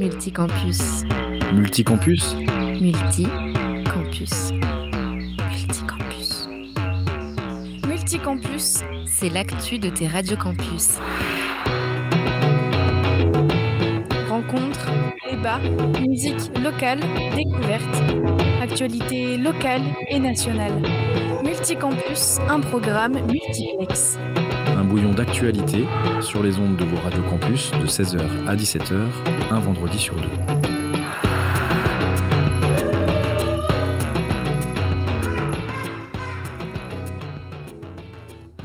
Multicampus. Multicampus? Multicampus. Multicampus. Multicampus, C'est l'actu de tes radiocampus. rencontres, débats, musique locale, découverte, actualité locale et nationale. Multicampus, un programme multiplex. Bouillon d'actualité sur les ondes de vos radiocampus de 16h à 17h, un vendredi sur deux.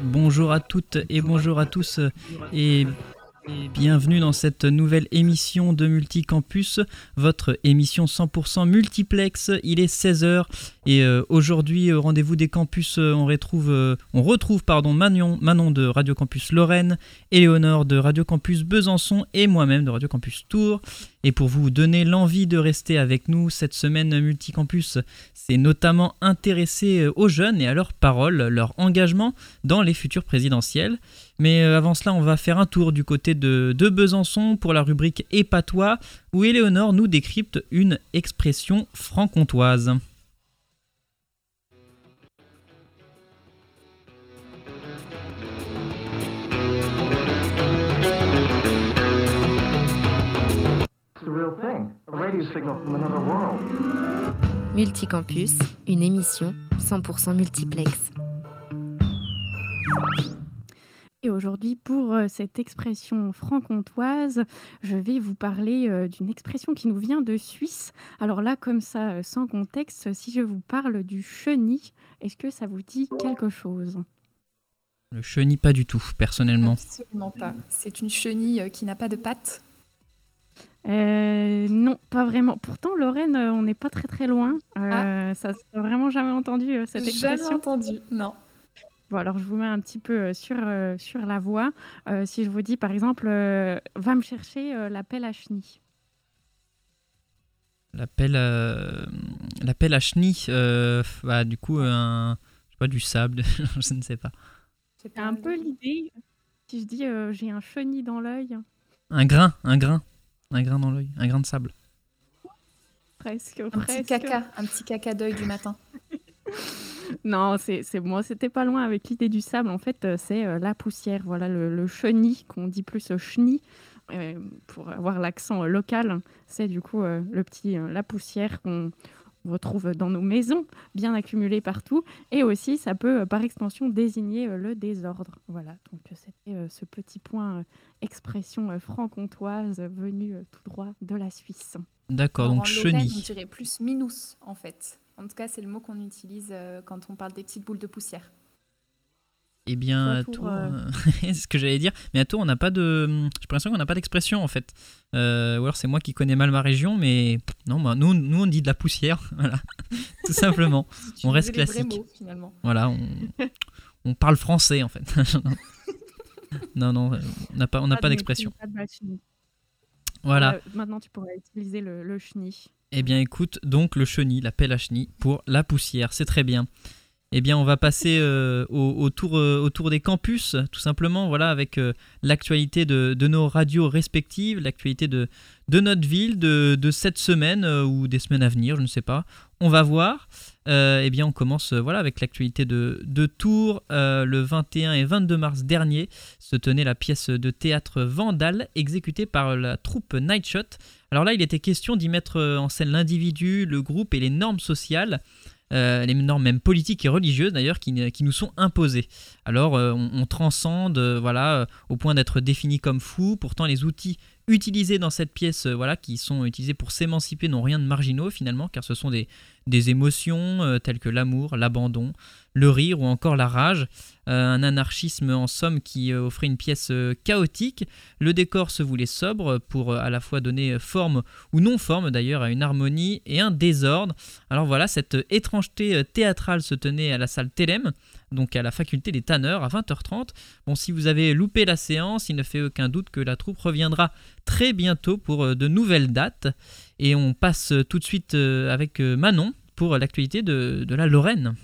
Bonjour à toutes et bonjour à tous et bienvenue dans cette nouvelle émission de Multicampus, votre émission 100% multiplex. Il est 16h et euh, aujourd'hui au rendez-vous des campus, euh, on retrouve, euh, on retrouve pardon, Manon, Manon de Radio Campus Lorraine, Éléonore de Radio Campus Besançon et moi-même de Radio Campus Tours. Et pour vous donner l'envie de rester avec nous, cette semaine Multicampus s'est notamment intéressé euh, aux jeunes et à leurs paroles, leur engagement dans les futures présidentielles. Mais euh, avant cela, on va faire un tour du côté de, de Besançon pour la rubrique Et patois, où Éléonore nous décrypte une expression franc-comtoise. Multicampus, une émission 100% multiplex. Et aujourd'hui, pour euh, cette expression franc-comtoise, je vais vous parler euh, d'une expression qui nous vient de Suisse. Alors là, comme ça, euh, sans contexte, si je vous parle du chenille, est-ce que ça vous dit quelque chose? Le chenille, pas du tout, personnellement. Absolument pas. C'est une chenille qui n'a pas de pattes. Euh, Non, pas vraiment. Pourtant, Lorraine, euh, on n'est pas très très loin. Euh, Ça, s'est vraiment jamais entendu euh, cette Jamais expression. entendu. Non. Bon, alors je vous mets un petit peu euh, sur, euh, sur la voie. Euh, si je vous dis, par exemple, euh, va me chercher euh, la pelle à chenille. La pelle, euh, la pelle à chenille, euh, bah, du coup, un, je sais pas, du sable, je ne sais pas. C'est un peu l'idée. Si je dis euh, j'ai un chenille dans l'œil, Un grain, un grain, un grain dans l'œil, un grain de sable. presque. Un petit caca, un petit caca d'œil du matin. Non, c'est c'est moi, c'était pas loin avec l'idée du sable. En fait, euh, c'est euh, la poussière. Voilà, le, le chenille, qu'on dit plus euh, chenille, pour avoir l'accent local. C'est du coup le petit, la poussière qu'on retrouve dans nos maisons, bien accumulée partout. Et aussi, ça peut, euh, par extension, désigner euh, le désordre. Voilà, donc euh, c'était ce petit point expression franc-comtoise venue tout droit de la Suisse. D'accord, donc on chenille. dirait plus minus, en fait. En tout cas, c'est le mot qu'on utilise quand on parle des petites boules de poussière. Eh bien, à Tours, euh, c'est ce que j'allais dire. Mais à Tours, on n'a pas de. J'ai l'impression qu'on n'a pas d'expression en fait. Euh, ou alors c'est moi qui connais mal ma région, mais non, bah, nous, nous on dit de la poussière, voilà, tout simplement. On reste classique. mots, finalement. Voilà, on, on parle français en fait. non, non, on n'a pas, on n'a pas d'expression. mépris, pas de chenille. Voilà. Euh, maintenant, tu pourrais utiliser le, le chenille. Eh bien, écoute, donc le chenille, la pelle à chenille pour la poussière, c'est très bien. Eh bien, on va passer euh, au, euh, des campus, tout simplement, voilà, avec euh, l'actualité de, de nos radios respectives, l'actualité de, de notre ville, de, de cette semaine euh, ou des semaines à venir, je ne sais pas. On va voir. Eh bien, on commence voilà, avec l'actualité de, de Tours. Le 21 et 22 mars dernier se tenait la pièce de théâtre Vandale, exécutée par la troupe Nightshot. Alors là, il était question d'y mettre en scène l'individu, le groupe et les normes sociales, euh, les normes même politiques et religieuses d'ailleurs, qui, nous sont imposées. Alors euh, on, transcende, euh, voilà, au point d'être défini comme fou. Pourtant, les outils utilisés dans cette pièce, voilà, qui sont utilisés pour s'émanciper, n'ont rien de marginaux finalement, car ce sont des, des émotions euh, telles que l'amour, l'abandon, le rire ou encore la rage. Euh, un anarchisme en somme qui euh, offrait une pièce chaotique. Le décor se voulait sobre pour à la fois donner forme ou non forme d'ailleurs à une harmonie et un désordre. Alors voilà, cette étrangeté théâtrale se tenait à la salle Télém, donc à la faculté des tanneurs à 20h30. Bon, si vous avez loupé la séance, il ne fait aucun doute que la troupe reviendra très bientôt pour de nouvelles dates. Et on passe euh, tout de suite euh, avec euh, Manon pour l'actualité de, la Lorraine.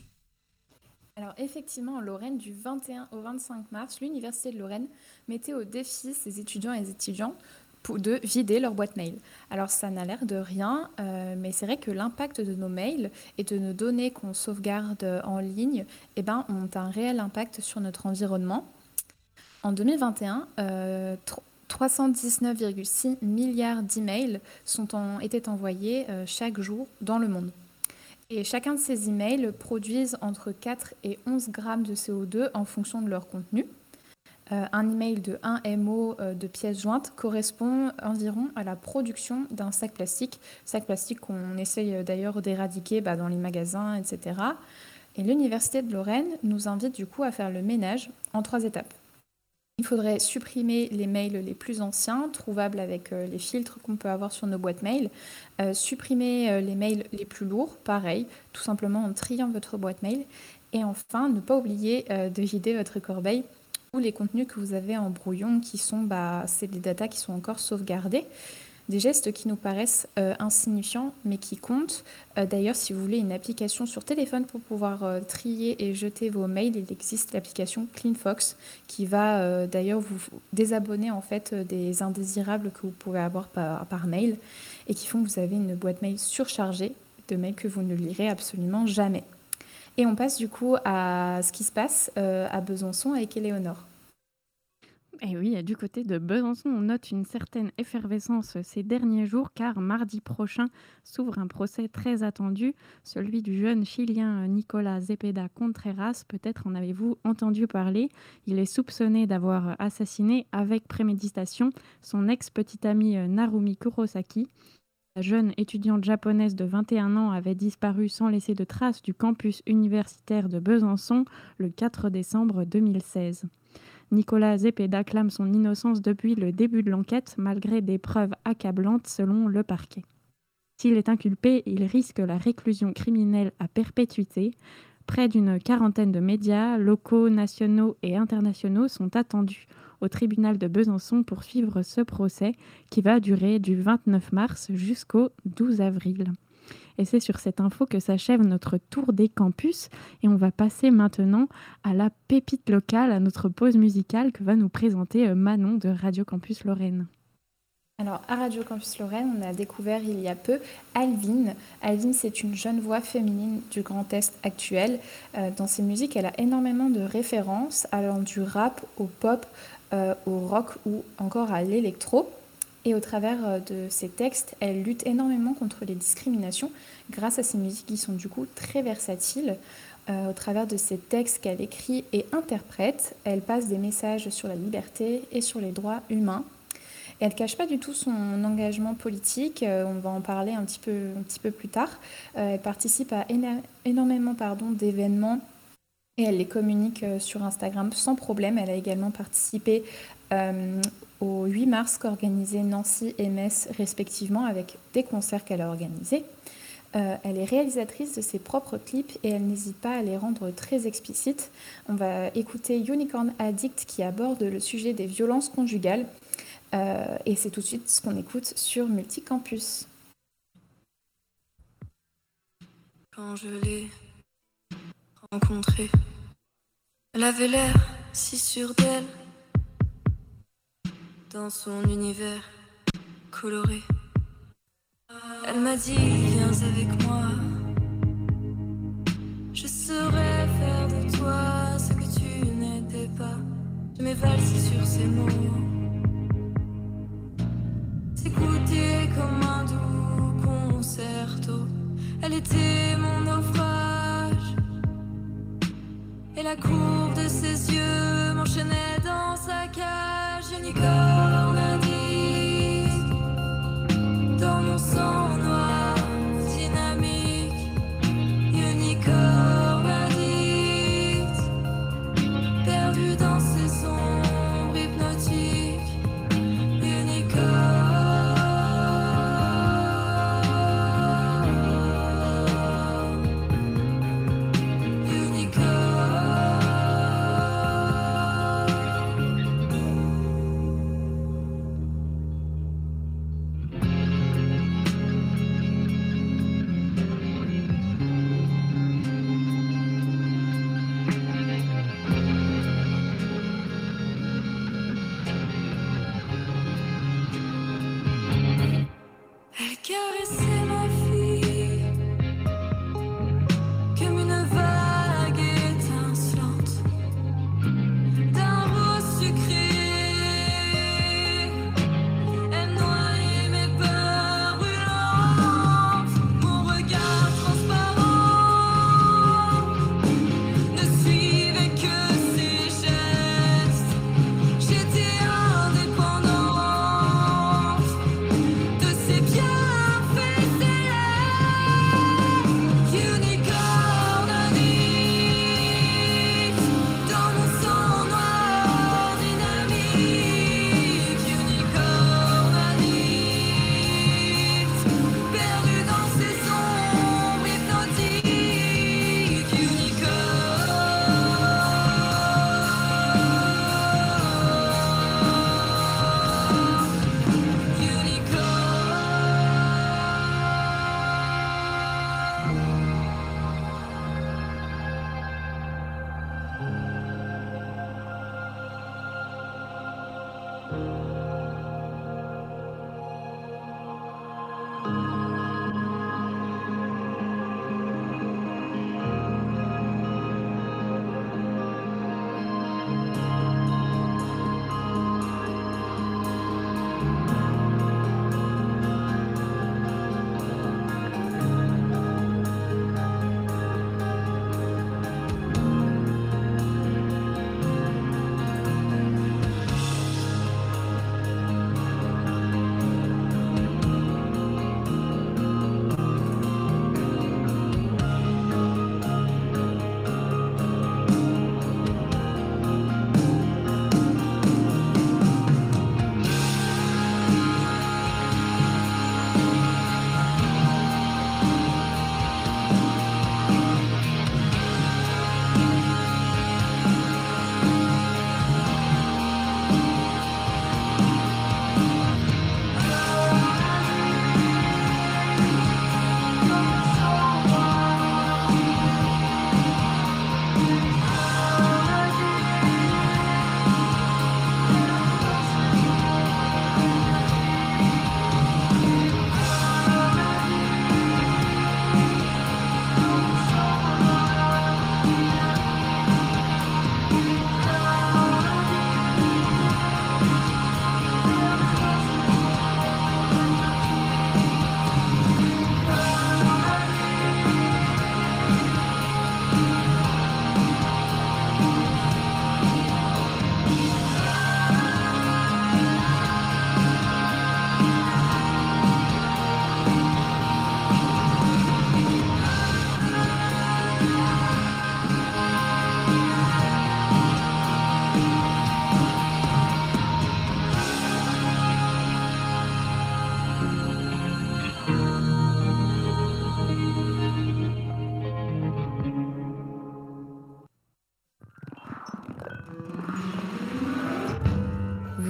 Alors effectivement, en Lorraine, du 21 au 25 mars, l'Université de Lorraine mettait au défi ses étudiants et étudiants de vider leur boîte mail. Alors ça n'a l'air de rien, euh, mais c'est vrai que l'impact de nos mails et de nos données qu'on sauvegarde en ligne eh ben, ont un réel impact sur notre environnement. En 2021, 319,6 milliards d'emails ont été envoyés chaque jour dans le monde. Et chacun de ces emails produisent entre 4 et 11 grammes de CO2 en fonction de leur contenu. Euh, un email de 1 MO euh, de pièces jointes correspond environ à la production d'un sac plastique, sac plastique qu'on essaye euh, d'ailleurs d'éradiquer bah, dans les magasins, etc. Et l'Université de Lorraine nous invite du coup à faire le ménage en trois étapes. Il faudrait supprimer les mails les plus anciens, trouvables avec euh, les filtres qu'on peut avoir sur nos boîtes mail. Euh, supprimer euh, les mails les plus lourds, pareil, tout simplement en triant votre boîte mail. Et enfin, ne pas oublier de vider votre corbeille ou les contenus que vous avez en brouillon qui sont, bah, des datas qui sont encore sauvegardées. Des gestes qui nous paraissent euh, insignifiants mais qui comptent. Euh, d'ailleurs, si vous voulez une application sur téléphone pour pouvoir euh, trier et jeter vos mails, il existe l'application CleanFox qui va d'ailleurs vous désabonner en fait des indésirables que vous pouvez avoir par, mail et qui font que vous avez une boîte mail surchargée de mails que vous ne lirez absolument jamais. Et on passe du coup à ce qui se passe à Besançon avec Éléonore. Et eh oui, du côté de Besançon, on note une certaine effervescence ces derniers jours car mardi prochain s'ouvre un procès très attendu, celui du jeune chilien Nicolas Zepeda Contreras. Peut-être en avez-vous entendu parler. Il est soupçonné d'avoir assassiné avec préméditation son ex-petite amie Narumi Kurosaki. La jeune étudiante japonaise de 21 ans avait disparu sans laisser de traces du campus universitaire de Besançon le 4 décembre 2016. Nicolas Zepeda clame son innocence depuis le début de l'enquête, malgré des preuves accablantes selon le parquet. S'il est inculpé, il risque la réclusion criminelle à perpétuité. Près d'une quarantaine de médias, locaux, nationaux et internationaux sont attendus au tribunal de Besançon pour suivre ce procès qui va durer du 29 mars jusqu'au 12 avril. Et c'est sur cette info que s'achève notre tour des campus. Et on va passer maintenant à la pépite locale, à notre pause musicale que va nous présenter euh, Manon de Radio Campus Lorraine. Alors, à Radio Campus Lorraine, on a découvert il y a peu Alvin. Alvin, c'est une jeune voix féminine du Grand Est actuel. Euh, dans ses musiques, elle a énormément de références, allant du rap au pop, euh, au rock ou encore à l'électro. Et au travers euh, de ses textes, elle lutte énormément contre les discriminations grâce à ses musiques qui sont du coup très versatiles. Euh, au travers de ses textes qu'elle écrit et interprète, elle passe des messages sur la liberté et sur les droits humains. Et elle ne cache pas du tout son engagement politique, euh, on va en parler un petit peu, un petit peu plus tard. elle participe à énormément d'événements et elle les communique sur Instagram sans problème. Elle a également participé au 8 mars qu'organisaient Nancy et Metz respectivement avec des concerts qu'elle a organisés. Euh, elle est réalisatrice de ses propres clips et elle n'hésite pas à les rendre très explicites. On va écouter Unicorn Addict qui aborde le sujet des violences conjugales euh, et c'est tout de suite ce qu'on écoute sur Multicampus. Quand je l'ai rencontrée, elle avait l'air si sûre d'elle dans son univers coloré. Elle m'a dit, viens avec moi. Je saurais faire de toi ce que tu n'étais pas. Je m'évalse sur ces mots. S'écouter comme un doux concerto. Elle était mon naufrage. Et la courbe de ses yeux m'enchaînait dans sa cage. Unicorn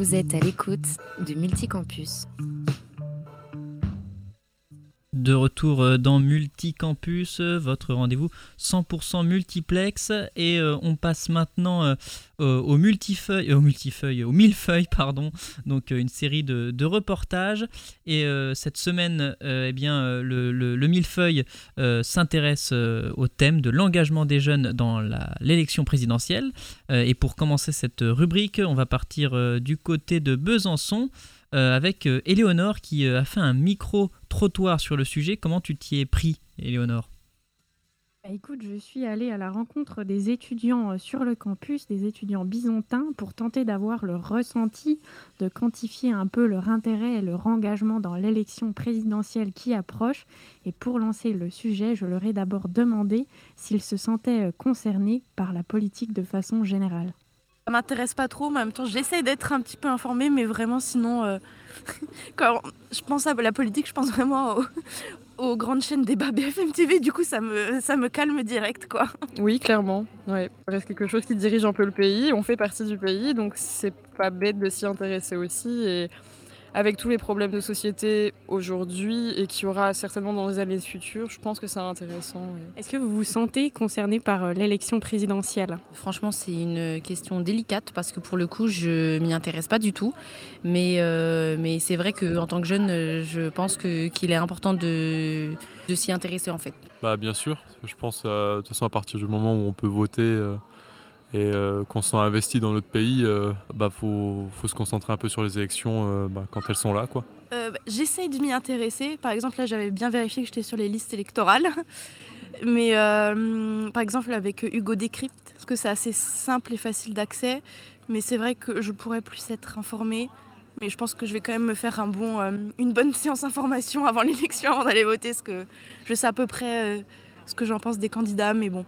Vous êtes à l'écoute de Multicampus. De retour euh, dans Multicampus, euh, votre rendez-vous 100% multiplex. Et euh, on passe maintenant euh, au multifeuille, au multifeuille, au millefeuille, pardon. Donc une série de, reportages. Et cette semaine, eh bien, le, le- le millefeuille s'intéresse au thème de l'engagement des jeunes dans l'élection présidentielle. Et pour commencer cette rubrique, on va partir du côté de Besançon euh, avec euh, Éléonore qui euh, a fait un micro-trottoir sur le sujet. Comment tu t'y es pris, Éléonore? Bah, écoute, je suis allée à la rencontre des étudiants euh, sur le campus, des étudiants byzantins, pour tenter d'avoir leur ressenti, de quantifier un peu leur intérêt et leur engagement dans l'élection présidentielle qui approche. Et pour lancer le sujet, je leur ai d'abord demandé s'ils se sentaient concernés par la politique de façon générale. M'intéresse pas trop, mais en même temps, j'essaie d'être un petit peu informée, mais vraiment, sinon, euh, quand je pense à la politique, je pense vraiment aux, grandes chaînes débat BFM TV, du coup, ça me, ça me calme direct, quoi. Oui, clairement. Ouais. Reste quelque chose qui dirige un peu le pays. On fait partie du pays, donc c'est pas bête de s'y intéresser aussi. Et avec tous les problèmes de société aujourd'hui et qu'il y aura certainement dans les années futures, je pense que c'est intéressant. Est-ce que vous vous sentez concerné par euh, l'élection présidentielle? Franchement, c'est une question délicate parce que pour le coup, je m'y intéresse pas du tout. Mais, euh, mais c'est vrai qu'en tant que jeune, euh, je pense qu'il est important de, de s'y intéresser en fait. Bah bien sûr, je pense euh, de toute façon à partir du moment où on peut voter euh, et euh, qu'on se sent investi dans notre pays, euh, bah faut, se concentrer un peu sur les élections euh, bah, quand elles sont là quoi. Bah, J'essaye de m'y intéresser. Par exemple, là, j'avais bien vérifié que j'étais sur les listes électorales. Mais euh, par exemple, avec Hugo Décrypte, parce que c'est assez simple et facile d'accès. Mais c'est vrai que je pourrais plus être informée. Mais je pense que je vais quand même me faire une bonne séance information avant l'élection, avant d'aller voter, parce que je sais à peu près ce que j'en pense des candidats. Mais bon,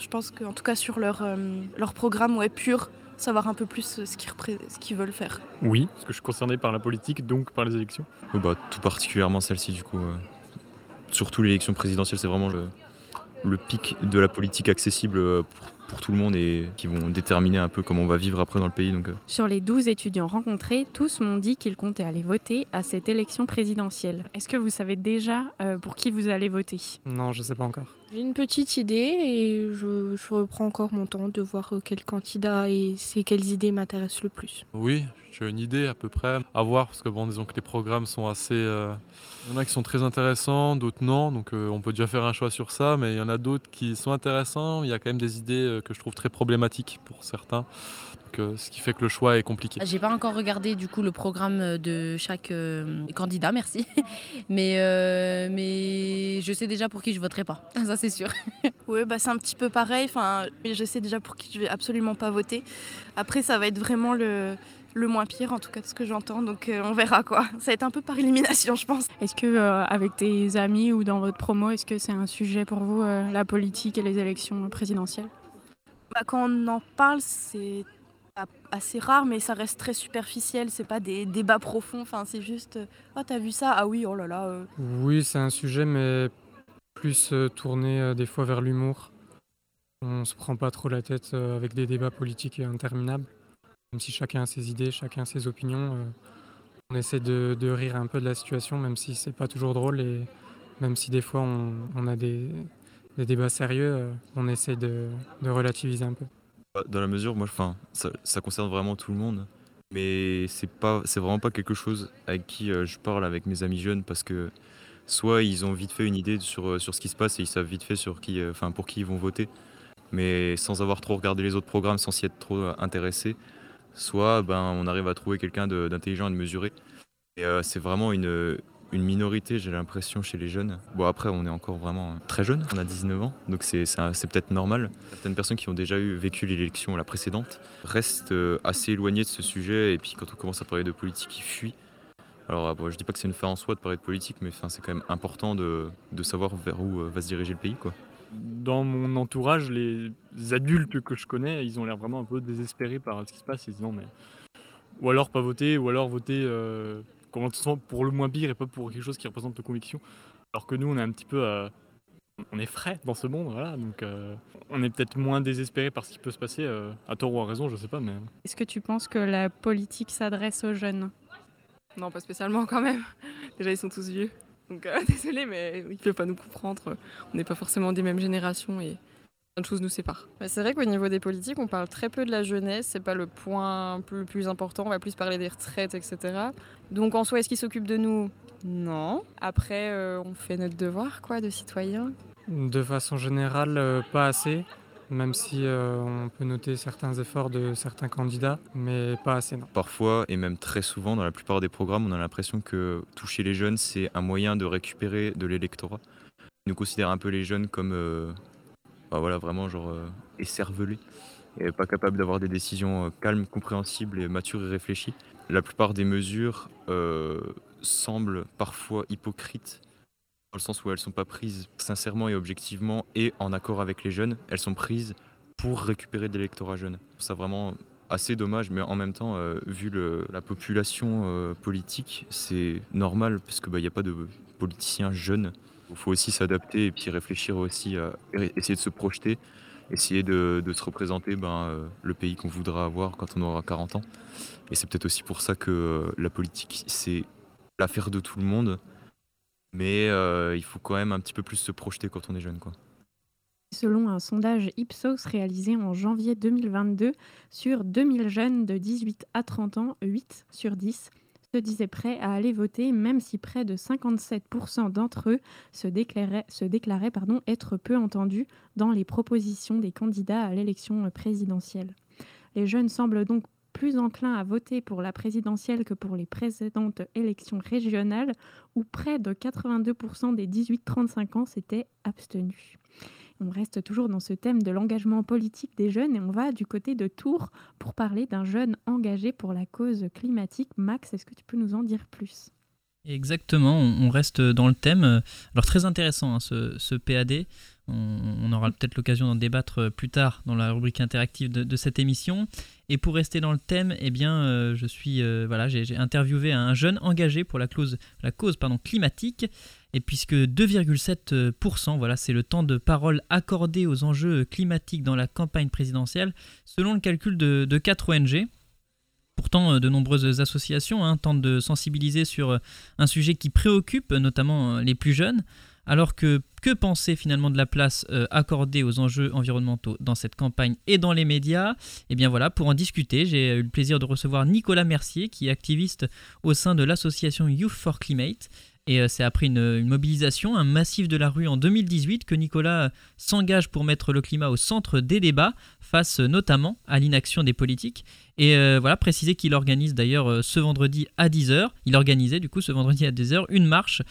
je pense qu'en tout cas sur leur, euh, leur programme ouais, pur, savoir un peu plus euh, ce qu'ils ce qu'ils veulent faire. Oui, parce que je suis concerné par la politique, donc par les élections. Oh bah, tout particulièrement celle-ci, du coup. euh. Surtout l'élection présidentielle, c'est vraiment le, le pic de la politique accessible euh, pour, pour tout le monde et qui vont déterminer un peu comment on va vivre après dans le pays. Donc, euh, Sur les 12 étudiants rencontrés, tous m'ont dit qu'ils comptaient aller voter à cette élection présidentielle. Est-ce que vous savez déjà euh, pour qui vous allez voter? Non, je sais pas encore. J'ai une petite idée et je, je reprends encore mon temps de voir euh, quel candidat et c'est quelles idées m'intéressent le plus. Oui, j'ai une idée à peu près à voir parce que bon, disons que les programmes sont assez. euh, Il y en a qui sont très intéressants, d'autres non, donc euh, on peut déjà faire un choix sur ça, mais il y en a d'autres qui sont intéressants. Il y a quand même des idées euh, que je trouve très problématiques pour certains, euh, ce qui fait que le choix est compliqué. J'ai pas encore regardé du coup le programme de chaque euh, candidat, merci. Mais, euh, mais je sais déjà pour qui je voterai pas, ça c'est sûr. Oui, bah, c'est un petit peu pareil. Enfin, je sais déjà pour qui je vais absolument pas voter. Après, ça va être vraiment le, le moins pire, en tout cas de ce que j'entends. Donc, euh, on verra quoi. Ça va être un peu par élimination, je pense. Est-ce que euh, avec tes amis ou dans votre promo, est-ce que c'est un sujet pour vous, euh, la politique et les élections présidentielles? Bah, quand on en parle, c'est assez rare, mais ça reste très superficiel. C'est pas des débats profonds. Enfin, c'est juste, oh, t'as vu ça? Ah oui, oh là là. euh. Oui, c'est un sujet, mais plus euh, tourné des fois vers l'humour. On se prend pas trop la tête avec des débats politiques interminables. Même si chacun a ses idées, chacun a ses opinions, on essaie de, rire un peu de la situation, même si c'est pas toujours drôle et même si des fois on, a des, des débats sérieux, on essaie de relativiser un peu. Bah, Dans la mesure, moi, enfin, ça, concerne vraiment tout le monde, mais c'est pas, vraiment pas quelque chose avec qui euh, je parle avec mes amis jeunes parce que soit ils ont vite fait une idée sur, euh, sur ce qui se passe et ils savent vite fait sur qui, euh, enfin, pour qui ils vont voter, mais sans avoir trop regardé les autres programmes, sans s'y être trop intéressé, soit ben, on arrive à trouver quelqu'un d'intelligent et de mesuré. Et c'est vraiment une, une minorité, j'ai l'impression, chez les jeunes. Bon, après, on est encore vraiment très jeune, on a 19 ans, donc c'est peut-être normal. Certaines personnes qui ont déjà eu, vécu l'élection, la précédente, restent euh, assez éloignées de ce sujet, et puis quand on commence à parler de politique, ils fuient. Alors, euh, bon, je dis pas que c'est une fin en soi de parler de politique, mais c'est quand même important de, de savoir vers où euh, va se diriger le pays, quoi. Dans mon entourage, les adultes que je connais, ils ont l'air vraiment un peu désespérés par ce qui se passe. Ils disent non, mais. Ou alors pas voter, ou alors voter euh, comment on se sent pour le moins pire et pas pour quelque chose qui représente nos convictions. Alors que nous, on est un petit peu. euh, on est frais dans ce monde, voilà. Donc, euh, on est peut-être moins désespérés par ce qui peut se passer, euh, à tort ou à raison, je sais pas, mais. Est-ce que tu penses que la politique s'adresse aux jeunes? Non, pas spécialement quand même. Déjà, ils sont tous vieux. Donc, euh, désolé, mais il ne peut pas nous comprendre. On n'est pas forcément des mêmes générations et plein de choses nous séparent. Mais C'est vrai qu'au niveau des politiques, on parle très peu de la jeunesse, c'est pas le point le plus important, on va plus parler des retraites, etc. Donc en soi, est-ce qu'ils s'occupent de nous? Non. Après, euh, on fait notre devoir quoi, de citoyen. De façon générale, euh, pas assez, même si euh, on peut noter certains efforts de certains candidats, mais pas assez non. Parfois, et même très souvent, dans la plupart des programmes, on a l'impression que toucher les jeunes, c'est un moyen de récupérer de l'électorat. Ils nous considèrent un peu les jeunes comme, euh, bah voilà, vraiment genre euh, écervelés, et pas capables d'avoir des décisions euh, calmes, compréhensibles et matures et réfléchies. La plupart des mesures euh, semblent parfois hypocrites, dans le sens où elles sont pas prises sincèrement et objectivement et en accord avec les jeunes. Elles sont prises pour récupérer de l'électorat jeune. Ça vraiment assez dommage, mais en même temps, vu la population politique, c'est normal parce qu'il n'y a pas de politiciens jeunes. Il faut aussi s'adapter et puis réfléchir aussi à essayer de se projeter, essayer de, de se représenter ben, euh, le pays qu'on voudra avoir quand on aura 40 ans. Et c'est peut-être aussi pour ça que euh, la politique, c'est l'affaire de tout le monde, mais euh, il faut quand même un petit peu plus se projeter quand on est jeune. Quoi. Selon un sondage Ipsos réalisé en janvier 2022 sur 2000 jeunes de 18 à 30 ans, 8 sur 10 se disaient prêts à aller voter, même si près de 57% d'entre eux se déclaraient, être peu entendus dans les propositions des candidats à l'élection présidentielle. Les jeunes semblent donc plus enclins à voter pour la présidentielle que pour les précédentes élections régionales, où près de 82% des 18-35 ans s'étaient abstenus. On reste toujours dans ce thème de l'engagement politique des jeunes et on va du côté de Tours pour parler d'un jeune engagé pour la cause climatique. Max, est-ce que tu peux nous en dire plus? Exactement, on reste dans le thème. Alors très intéressant hein, ce PAD. On, aura peut-être l'occasion d'en débattre plus tard dans la rubrique interactive de, cette émission. Et pour rester dans le thème, eh bien, euh, je suis euh, voilà, j'ai interviewé un jeune engagé pour la, clause, la cause pardon, climatique. Et puisque 2,7%, voilà, c'est le temps de parole accordé aux enjeux climatiques dans la campagne présidentielle, selon le calcul de, de 4 ONG. Pourtant, euh, de nombreuses associations hein, tentent de sensibiliser sur euh, un sujet qui préoccupe euh, notamment euh, les plus jeunes. Alors que que penser finalement de la place euh, accordée aux enjeux environnementaux dans cette campagne et dans les médias? Eh bien voilà, pour en discuter, j'ai eu le plaisir de recevoir Nicolas Mercier, qui est activiste au sein de l'association Youth for Climate. Et euh, c'est après une, mobilisation, un massif de la rue en 2018 que Nicolas s'engage pour mettre le climat au centre des débats, face notamment à l'inaction des politiques. Et euh, voilà, préciser qu'il organise d'ailleurs euh, ce vendredi à 10h, il organisait du coup ce vendredi à 10h une marche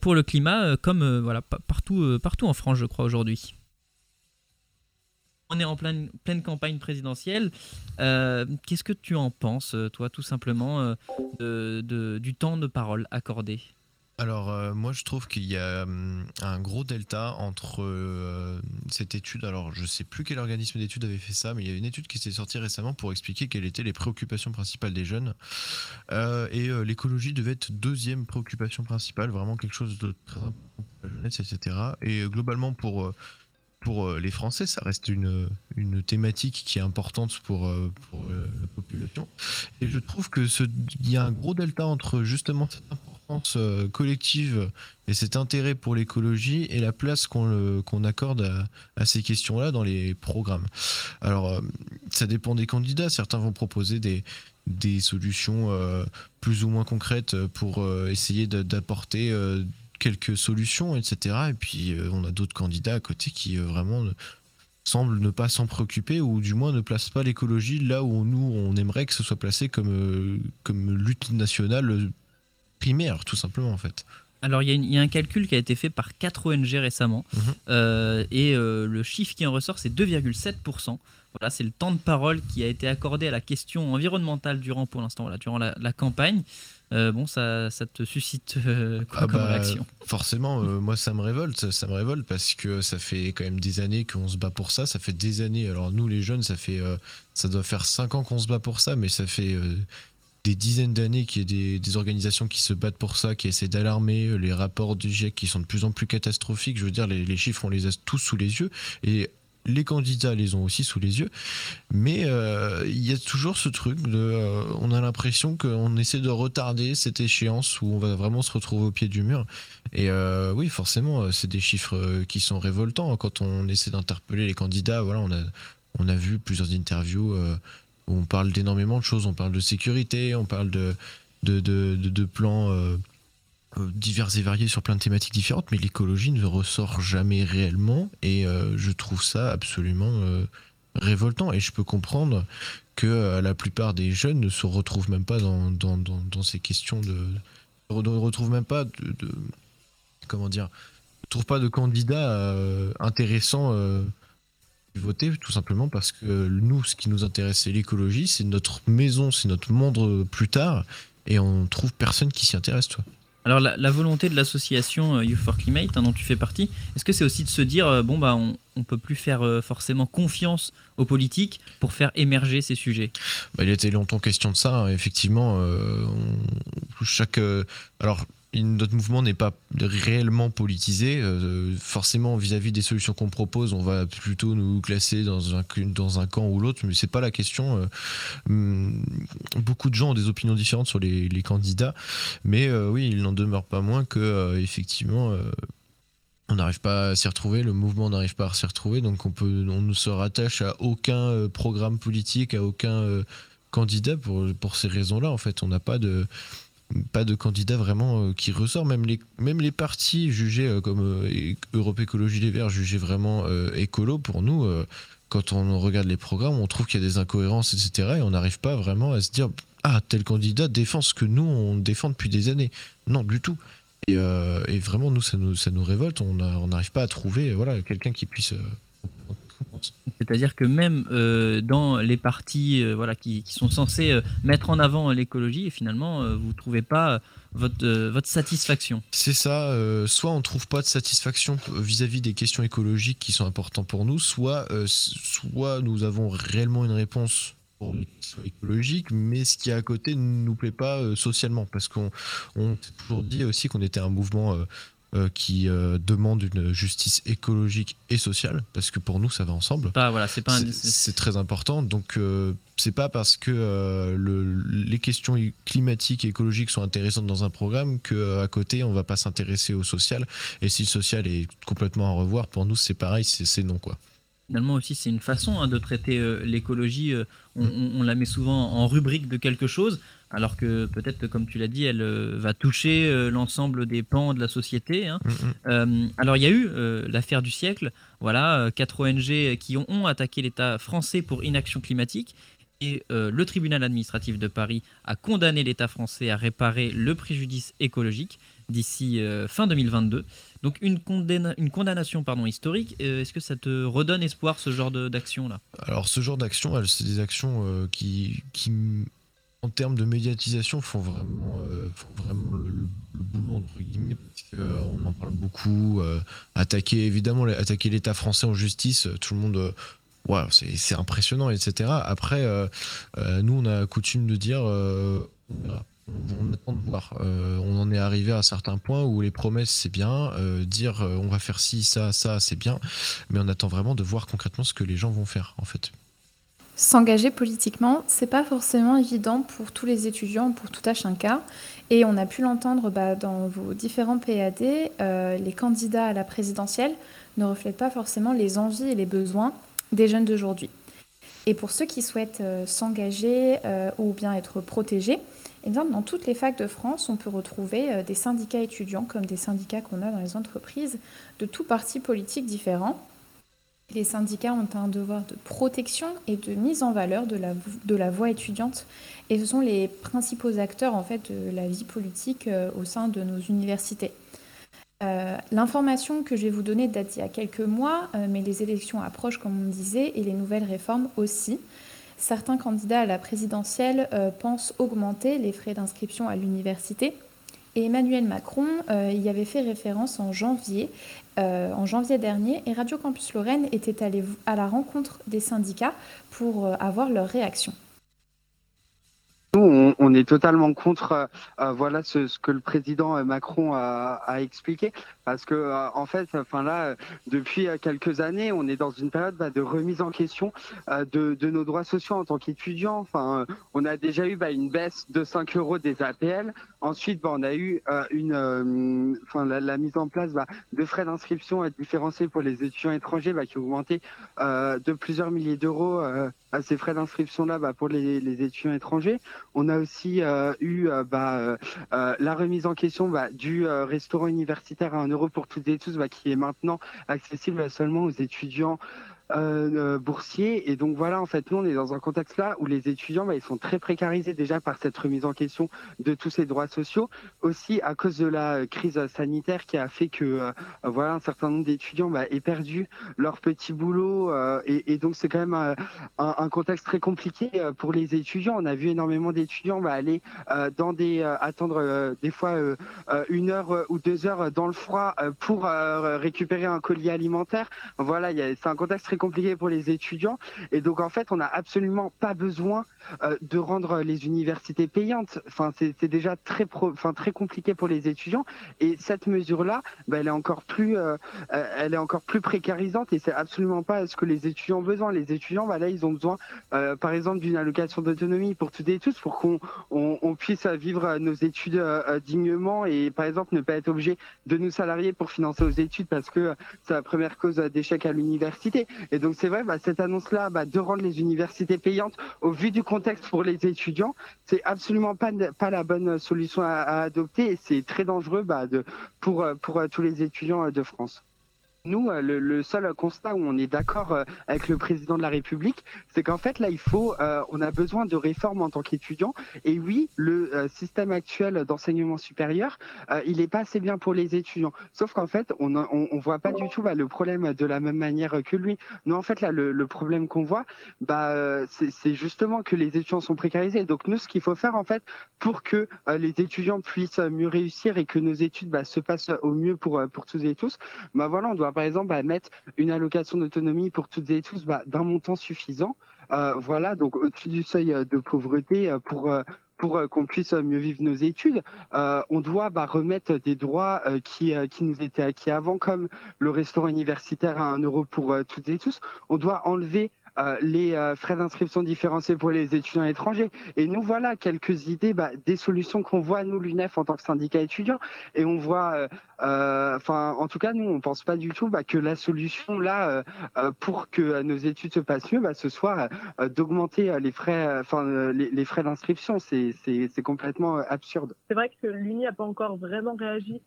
pour le climat, comme voilà, partout, partout en France, je crois, aujourd'hui. On est en pleine, pleine campagne présidentielle. Qu'est-ce que tu en penses, toi, tout simplement, du temps de parole accordé? Alors euh, moi je trouve qu'il y a hum, un gros delta entre euh, cette étude, alors je sais plus quel organisme d'études avait fait ça, mais il y a une étude qui s'est sortie récemment pour expliquer quelles étaient les préoccupations principales des jeunes. Euh, et l'écologie devait être deuxième préoccupation principale, vraiment quelque chose de très important pour la jeunesse, etc. Et globalement pour pour les Français, ça reste une, une thématique qui est importante pour, pour la population. Et je trouve que y a un gros delta entre justement cette euh, collective et cet intérêt pour l'écologie et la place qu'on accorde à, ces questions-là dans les programmes. Alors, euh, ça dépend des candidats. Certains vont proposer des, des solutions euh, plus ou moins concrètes pour essayer d'apporter quelques solutions, etc. Et puis, on a d'autres candidats à côté qui vraiment semblent ne pas s'en préoccuper ou du moins ne placent pas l'écologie là où nous on aimerait que ce soit placé comme, comme lutte nationale primaire, tout simplement, en fait. Alors, il y, a un calcul qui a été fait par 4 ONG récemment, mhm. euh, et euh, le chiffre qui en ressort, c'est 2,7%. Voilà, c'est le temps de parole qui a été accordé à la question environnementale durant, pour l'instant, voilà, durant la, campagne. Euh, bon, ça, ça, te suscite quoi ah comme bah, réaction? Forcément, moi ça me révolte, ça me révolte parce que ça fait quand même des années qu'on se bat pour ça. Ça fait des années. Alors nous les jeunes, ça fait, ça doit faire 5 ans qu'on se bat pour ça, mais ça fait des dizaines d'années qu'il y a des, organisations qui se battent pour ça, qui essaient d'alarmer euh, les rapports du GIEC qui sont de plus en plus catastrophiques. Je veux dire, les, chiffres, on les a tous sous les yeux. Et les candidats les ont aussi sous les yeux. Mais euh, il y a toujours ce truc de. Euh, on a l'impression qu'on essaie de retarder cette échéance où on va vraiment se retrouver au pied du mur. Et oui, forcément, c'est des chiffres qui sont révoltants. Quand on essaie d'interpeller les candidats, voilà, on a, on a vu plusieurs interviews on parle d'énormément de choses. On parle de sécurité, on parle de, plans euh, euh, divers et variés sur plein de thématiques différentes, mais l'écologie ne ressort jamais réellement et euh, je trouve ça absolument révoltant. Et je peux comprendre que la plupart des jeunes ne se retrouvent même pas dans, dans, ces questions de. ne retrouvent même pas de. comment dire ne pas de candidats intéressants voter tout simplement parce que nous, ce qui nous intéresse, c'est l'écologie, c'est notre maison, c'est notre monde plus tard, et on trouve personne qui s'y intéresse, toi. Alors la, volonté de l'association euh, Youth for Climate, hein, dont tu fais partie, est-ce que c'est aussi de se dire, euh, bon, bah, on ne peut plus faire euh, forcément confiance aux politiques pour faire émerger ces sujets? Bah, Il a été longtemps question de ça, hein. effectivement. chaque, alors notre mouvement n'est pas réellement politisé. Euh, forcément, vis-à-vis des solutions qu'on propose, on va plutôt nous classer dans un, camp ou l'autre, mais c'est pas la question. Euh, hum, beaucoup de gens ont des opinions différentes sur les, candidats, mais euh, oui, il n'en demeure pas moins que effectivement. on n'arrive pas à s'y retrouver, le mouvement n'arrive pas à s'y retrouver, donc on, peut, ne se rattache à aucun programme politique, à aucun candidat pour, pour ces raisons-là. En fait, on n'a pas de, pas de candidat vraiment euh, qui ressort. Même les, même les partis jugés euh, comme euh, Europe Écologie Les Verts, jugés vraiment écolo, pour nous, quand on regarde les programmes, on trouve qu'il y a des incohérences, etc. Et on n'arrive pas vraiment à se dire Ah, tel candidat défend ce que nous, on défend depuis des années. Non, du tout. Et, vraiment, nous ça, nous, ça nous révolte. On n'arrive pas à trouver voilà, quelqu'un qui puisse c'est-à-dire que même euh, dans les partis euh, voilà, qui, sont censés euh, mettre en avant l'écologie, finalement, vous ne trouvez pas votre, votre satisfaction. C'est ça, soit on ne trouve pas de satisfaction vis-à-vis des questions écologiques qui sont importantes pour nous, soit, soit nous avons réellement une réponse pour écologiques, mais ce qui est à côté ne nous plaît pas socialement, parce qu'on on toujours dit aussi qu'on était un mouvement euh, qui euh, demandent une justice écologique et sociale, parce que pour nous, ça va ensemble. Voilà, c'est pas un- C'est- très important. Donc, euh, c'est pas parce que euh, le- les questions climatiques et écologiques sont intéressantes dans un programme que à côté, on va pas s'intéresser au social. Et si le social est complètement à revoir, pour nous, c'est pareil, c'est non, quoi. Finalement aussi, c'est une façon hein, de traiter euh, l'écologie. euh, on- on la met souvent en rubrique de quelque chose, alors que peut-être, comme tu l'as dit, elle euh, va toucher euh, l'ensemble des pans de la société. hein. Euh, alors, il y a eu l'affaire du siècle. Voilà, quatre ONG qui ont, ont attaqué l'État français pour inaction climatique. Et le tribunal administratif de Paris a condamné l'État français à réparer le préjudice écologique d'ici fin 2022. Donc une, condamna- une condamnation pardon, historique. Euh, Est-ce que ça te redonne espoir ce genre de- d'action-là? Alors, ce genre d'action, c'est des actions euh, qui, qui, en termes de médiatisation, font vraiment, euh, le, boulot, entre guillemets, parce qu'on en parle beaucoup. euh, attaquer, évidemment, l'État français en justice, euh, tout le monde. euh, Waouh, c'est impressionnant, etc. Après, euh, euh, nous, on a coutume de dire euh, on attend de voir. Euh, on en est arrivé à un certain point où les promesses, c'est bien. euh, dire euh, on va faire ci, ça, ça, c'est bien. Mais on attend vraiment de voir concrètement ce que les gens vont faire, en fait. S'engager politiquement, c'est pas forcément évident pour tous les étudiants, pour tout à chacun. Et on a pu l'entendre bah, dans vos différents PAD, euh, les candidats à la présidentielle ne reflètent pas forcément les envies et les besoins des jeunes d'aujourd'hui. Et pour ceux qui souhaitent euh, s'engager euh, ou bien être protégés, eh dans toutes les facs de France, on peut retrouver des syndicats étudiants comme des syndicats qu'on a dans les entreprises de tous partis politiques différents. Les syndicats ont un devoir de protection et de mise en valeur de la, voix étudiante. Et ce sont les principaux acteurs en fait, de la vie politique euh, au sein de nos universités. Euh, L'information que je vais vous donner date d'il y a quelques mois, euh, mais les élections approchent, comme on disait, et les nouvelles réformes aussi. Certains candidats à la présidentielle pensent augmenter les frais d'inscription à l'université. Et Emmanuel Macron euh, y avait fait référence en janvier, euh, en janvier dernier, et Radio Campus Lorraine était allé à la rencontre des syndicats pour euh, avoir leur réaction. Nous, on, est totalement contre voilà ce, que le président Macron a expliqué, parce que euh, en fait, enfin là, euh, depuis euh, quelques années, on est dans une période bah, de remise en question de, nos droits sociaux en tant qu'étudiants. Enfin, on a déjà eu bah, une baisse de 5 euros des APL. Ensuite, bah, on a eu une, enfin la, mise en place de frais d'inscription différenciés pour les étudiants étrangers, qui ont augmenté de plusieurs milliers d'euros à ces frais d'inscription-là bah, pour les, étudiants étrangers. On a aussi eu la remise en question du restaurant universitaire à 1 pour toutes et tous, bah, qui est maintenant accessible seulement aux étudiants euh, euh, boursiers. Et donc voilà, en fait, nous, on est dans un contexte là où les étudiants, bah, ils sont très précarisés déjà par cette remise en question de tous ces droits sociaux. Aussi à cause de la crise sanitaire qui a fait que euh, voilà, un certain nombre d'étudiants bah, aient perdu leur petit boulot. euh, et, donc c'est quand même un, contexte très compliqué pour les étudiants. On a vu énormément d'étudiants bah, aller dans des attendre des fois une heure ou deux heures dans le froid pour récupérer un colis alimentaire. Voilà, c'est un contexte très compliqué pour les étudiants. Et donc en fait, on n'a absolument pas besoin euh, de rendre les universités payantes. Enfin, c'est déjà très pro, enfin très compliqué pour les étudiants. Et cette mesure-là, bah, elle est encore plus, euh, euh, elle est encore plus précarisante. Et c'est absolument pas ce que les étudiants ont besoin. Les étudiants, bah, là, ils ont besoin, par exemple, d'une allocation d'autonomie pour toutes et tous, pour qu'on on, on puisse vivre nos études dignement et, par exemple, ne pas être obligé de nous salarier pour financer nos études parce que c'est la première cause d'échec à l'université. Et donc, c'est vrai, bah, cette annonce-là, bah, de rendre les universités payantes au vu du contexte pour les étudiants, c'est absolument pas, la bonne solution à, adopter et c'est très dangereux bah, pour, euh, euh, tous les étudiants euh, de France. Nous, euh, le, seul constat où on est d'accord euh, avec le président de la République, c'est qu'en fait, là, il faut, euh, on a besoin de réformes en tant qu'étudiant. Et oui, le système actuel d'enseignement supérieur, il n'est pas assez bien pour les étudiants. Sauf qu'en fait, on ne voit pas du tout bah, le problème de la même manière que lui. Nous, en fait, là, le, problème qu'on voit, bah, c'est justement que les étudiants sont précarisés. Donc, nous, ce qu'il faut faire, en fait, pour que les étudiants puissent mieux réussir et que nos études bah, se passent au mieux pour, pour tous et tous, bah, voilà, on doit par exemple bah, mettre une allocation d'autonomie pour toutes et tous bah, d'un montant suffisant. Euh, voilà, donc au-dessus du seuil euh, de pauvreté euh, pour, pour qu'on puisse mieux vivre nos études, on doit bah, remettre des droits qui, qui nous étaient acquis avant, comme le restaurant universitaire à 1 euro pour toutes et tous. On doit enlever euh, les euh, frais d'inscription différenciés pour les étudiants étrangers. Et nous voilà quelques idées, bah, des solutions qu'on voit nous l'UNEF en tant que syndicat étudiant. Et on voit, euh, enfin en tout cas nous on pense pas du tout bah, que la solution là pour que nos études se passent mieux, bah, ce soit d'augmenter les frais, d'inscription. C'est complètement absurde. C'est vrai que l'UNI n'a pas encore vraiment réagi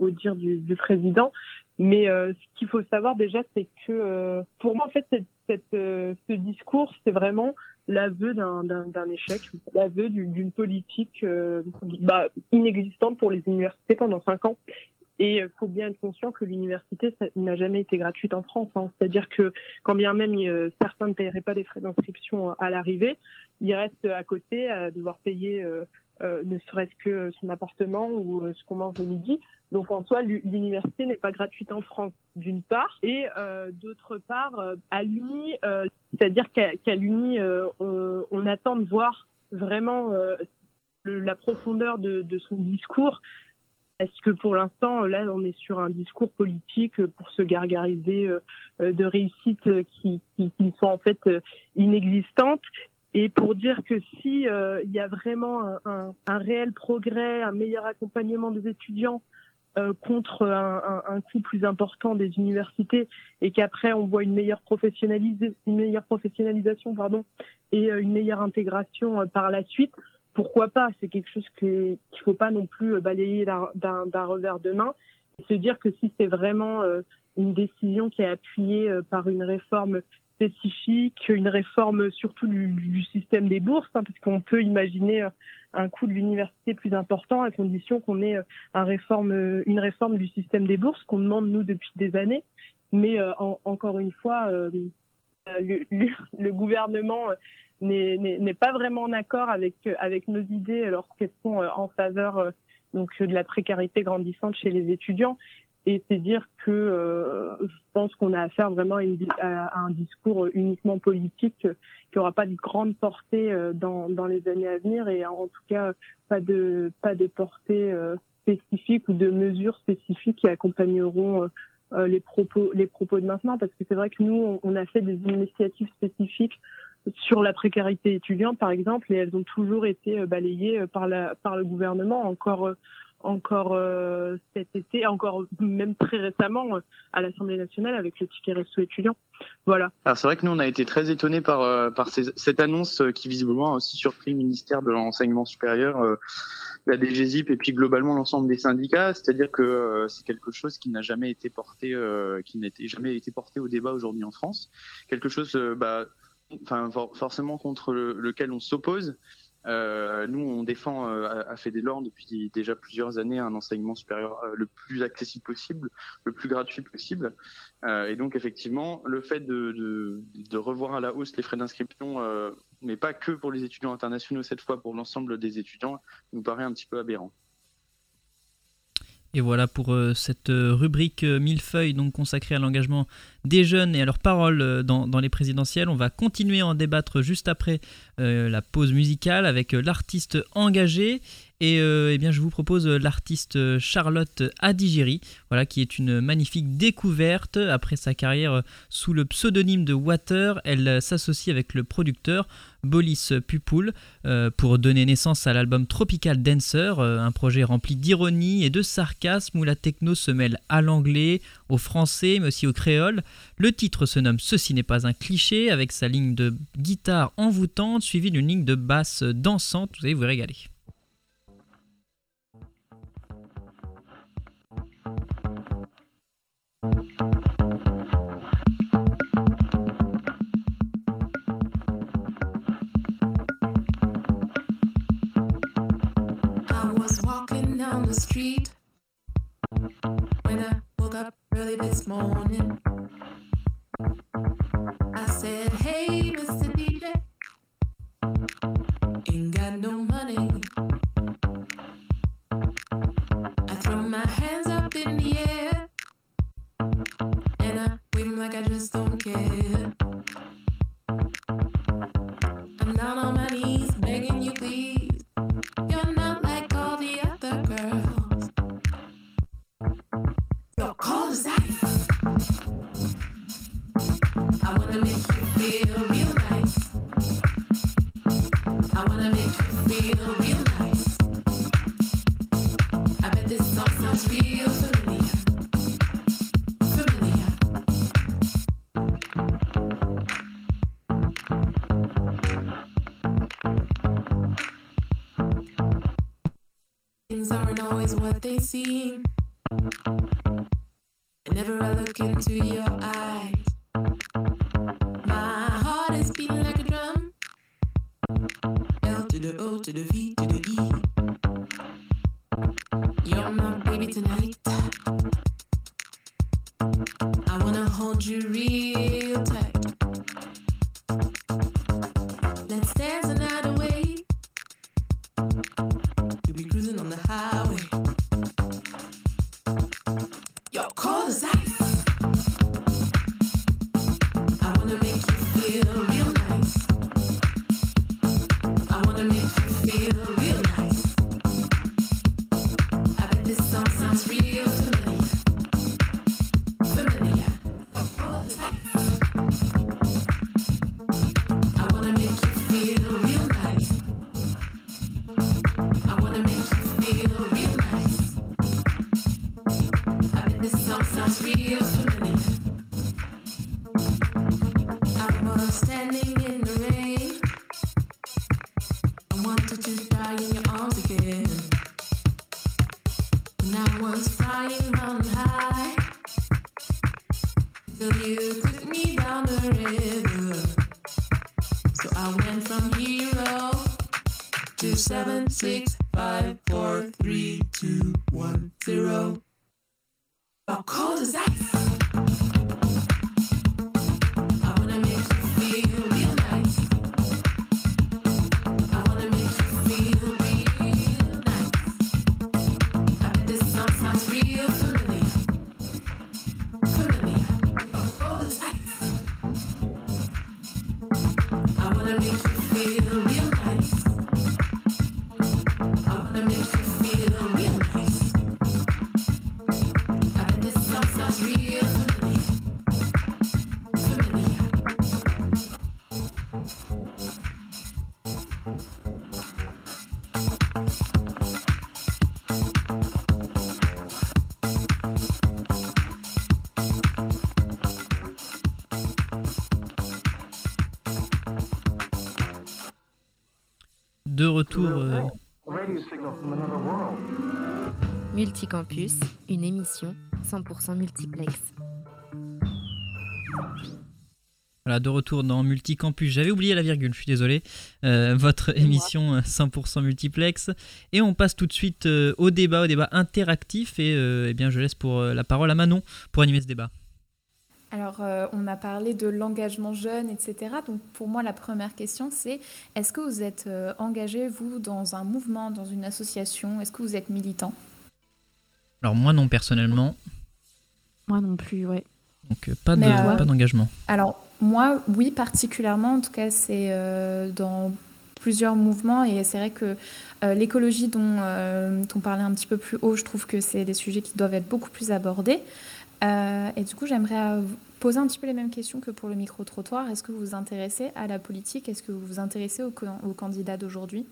au dire du président. Mais euh, ce qu'il faut savoir déjà, c'est que euh, pour moi, en fait, cette, cette, euh, ce discours, c'est vraiment l'aveu d'un échec, l'aveu d'une politique bah, inexistante pour les universités pendant cinq ans. Et il faut bien être conscient que l'université n'a jamais été gratuite en France. Hein. C'est-à-dire que quand bien même certains ne paieraient pas les frais d'inscription à l'arrivée, ils restent à côté à devoir payer ne serait-ce que son appartement ou ce qu'on mange au midi. Donc en soi, l'université n'est pas gratuite en France, d'une part, et euh, d'autre part, euh, à l'Uni, euh, c'est-à-dire qu'à l'Uni, on, attend de voir vraiment la profondeur de, son discours. Est-ce que pour l'instant, là, on est sur un discours politique pour se gargariser de réussites qui, qui, sont en fait inexistantes et pour dire que si il y a vraiment un, réel progrès, un meilleur accompagnement des étudiants euh, contre un, coût plus important des universités et qu'après on voit une meilleure, professionnalisation et euh, une meilleure intégration euh, par la suite, pourquoi pas? C'est quelque chose qu'il ne faut pas non plus balayer d'un revers de main. Et se dire que si c'est vraiment une décision qui est appuyée par une réforme spécifique, une réforme surtout du, système des bourses, hein, parce qu'on peut imaginer euh, un coût de l'université plus important à condition qu'on ait euh, euh, une réforme du système des bourses qu'on demande nous depuis des années. Mais encore une fois, le, le, gouvernement n'est pas vraiment en accord avec, avec nos idées lorsqu'elles sont en faveur donc de la précarité grandissante chez les étudiants et c'est dire que euh, je pense qu'on a affaire vraiment à, un discours uniquement politique qui n'aura pas de grande portée euh, dans, les années à venir et en tout cas pas de pas de portée euh, spécifique ou de mesures spécifiques qui accompagneront les propos les propos de maintenant. Parce que c'est vrai que nous on a fait des initiatives spécifiques sur la précarité étudiante par exemple et elles ont toujours été balayées par la par le gouvernement. Encore encore euh, cet été, encore même très récemment euh, à l'Assemblée nationale avec le ticket resto étudiant. Voilà. Alors c'est vrai que nous on a été très étonnés par euh, par cette annonce qui visiblement a aussi surpris le ministère de l'enseignement supérieur, la DGZIP et puis globalement l'ensemble des syndicats. C'est-à-dire que c'est quelque chose qui n'a jamais été porté, qui n'a jamais été porté au débat aujourd'hui en France. Quelque chose, bah, enfin forcément contre lequel on s'oppose. Euh, nous, on défend euh, à Fédélor depuis déjà plusieurs années un enseignement supérieur euh, le plus accessible possible, le plus gratuit possible. et donc, effectivement, le fait de, de, revoir à la hausse les frais d'inscription, mais pas que pour les étudiants internationaux, cette fois pour l'ensemble des étudiants, nous paraît un petit peu aberrant. Et voilà pour cette rubrique millefeuille donc consacrée à l'engagement des jeunes et à leurs paroles dans, dans, les présidentielles. On va continuer à en débattre juste après euh, la pause musicale avec euh, l'artiste engagé. Et euh, eh bien, je vous propose l'artiste Charlotte Adigiri, voilà, qui est une magnifique découverte. Après sa carrière sous le pseudonyme de Water, elle s'associe avec le producteur Bolis Pupul pour donner naissance à l'album Tropical Dancer, un projet rempli d'ironie et de sarcasme où la techno se mêle à l'anglais, au français, mais aussi au créole. Le titre se nomme Ceci n'est pas un cliché, avec sa ligne de guitare envoûtante suivie d'une ligne de basse dansante. Vous allez vous régaler. street when I woke up early this morning. I said, Hey, Mr. retour. euh. Multicampus, une émission 100% multiplex. Voilà, de retour dans Multicampus. J'avais oublié la virgule, je suis désolé. Euh, votre émission euh, 100% multiplex. Et on passe tout de suite euh, au débat, au débat interactif. Et euh, eh bien, je laisse pour la parole à Manon pour animer ce débat. Alors, euh, on a parlé de l'engagement jeune, etc. Donc, pour moi, la première question, c'est est-ce que vous êtes euh, engagé, vous, dans un mouvement, dans une association? Est-ce que vous êtes militant? Alors, moi, non, personnellement. Moi non plus, ouais. Donc, euh, pas de- euh, pas d'engagement. Alors, moi, oui, particulièrement. En tout cas, c'est euh, dans plusieurs mouvements. Et c'est vrai que euh, l'écologie dont euh, on parlait un petit peu plus haut, je trouve que c'est des sujets qui doivent être beaucoup plus abordés. Euh, et du coup, j'aimerais euh, vous poser un petit peu les mêmes questions que pour le micro-trottoir. Est-ce que vous vous intéressez à la politique? Est-ce que vous vous intéressez aux, can- aux candidats d'aujourd'hui?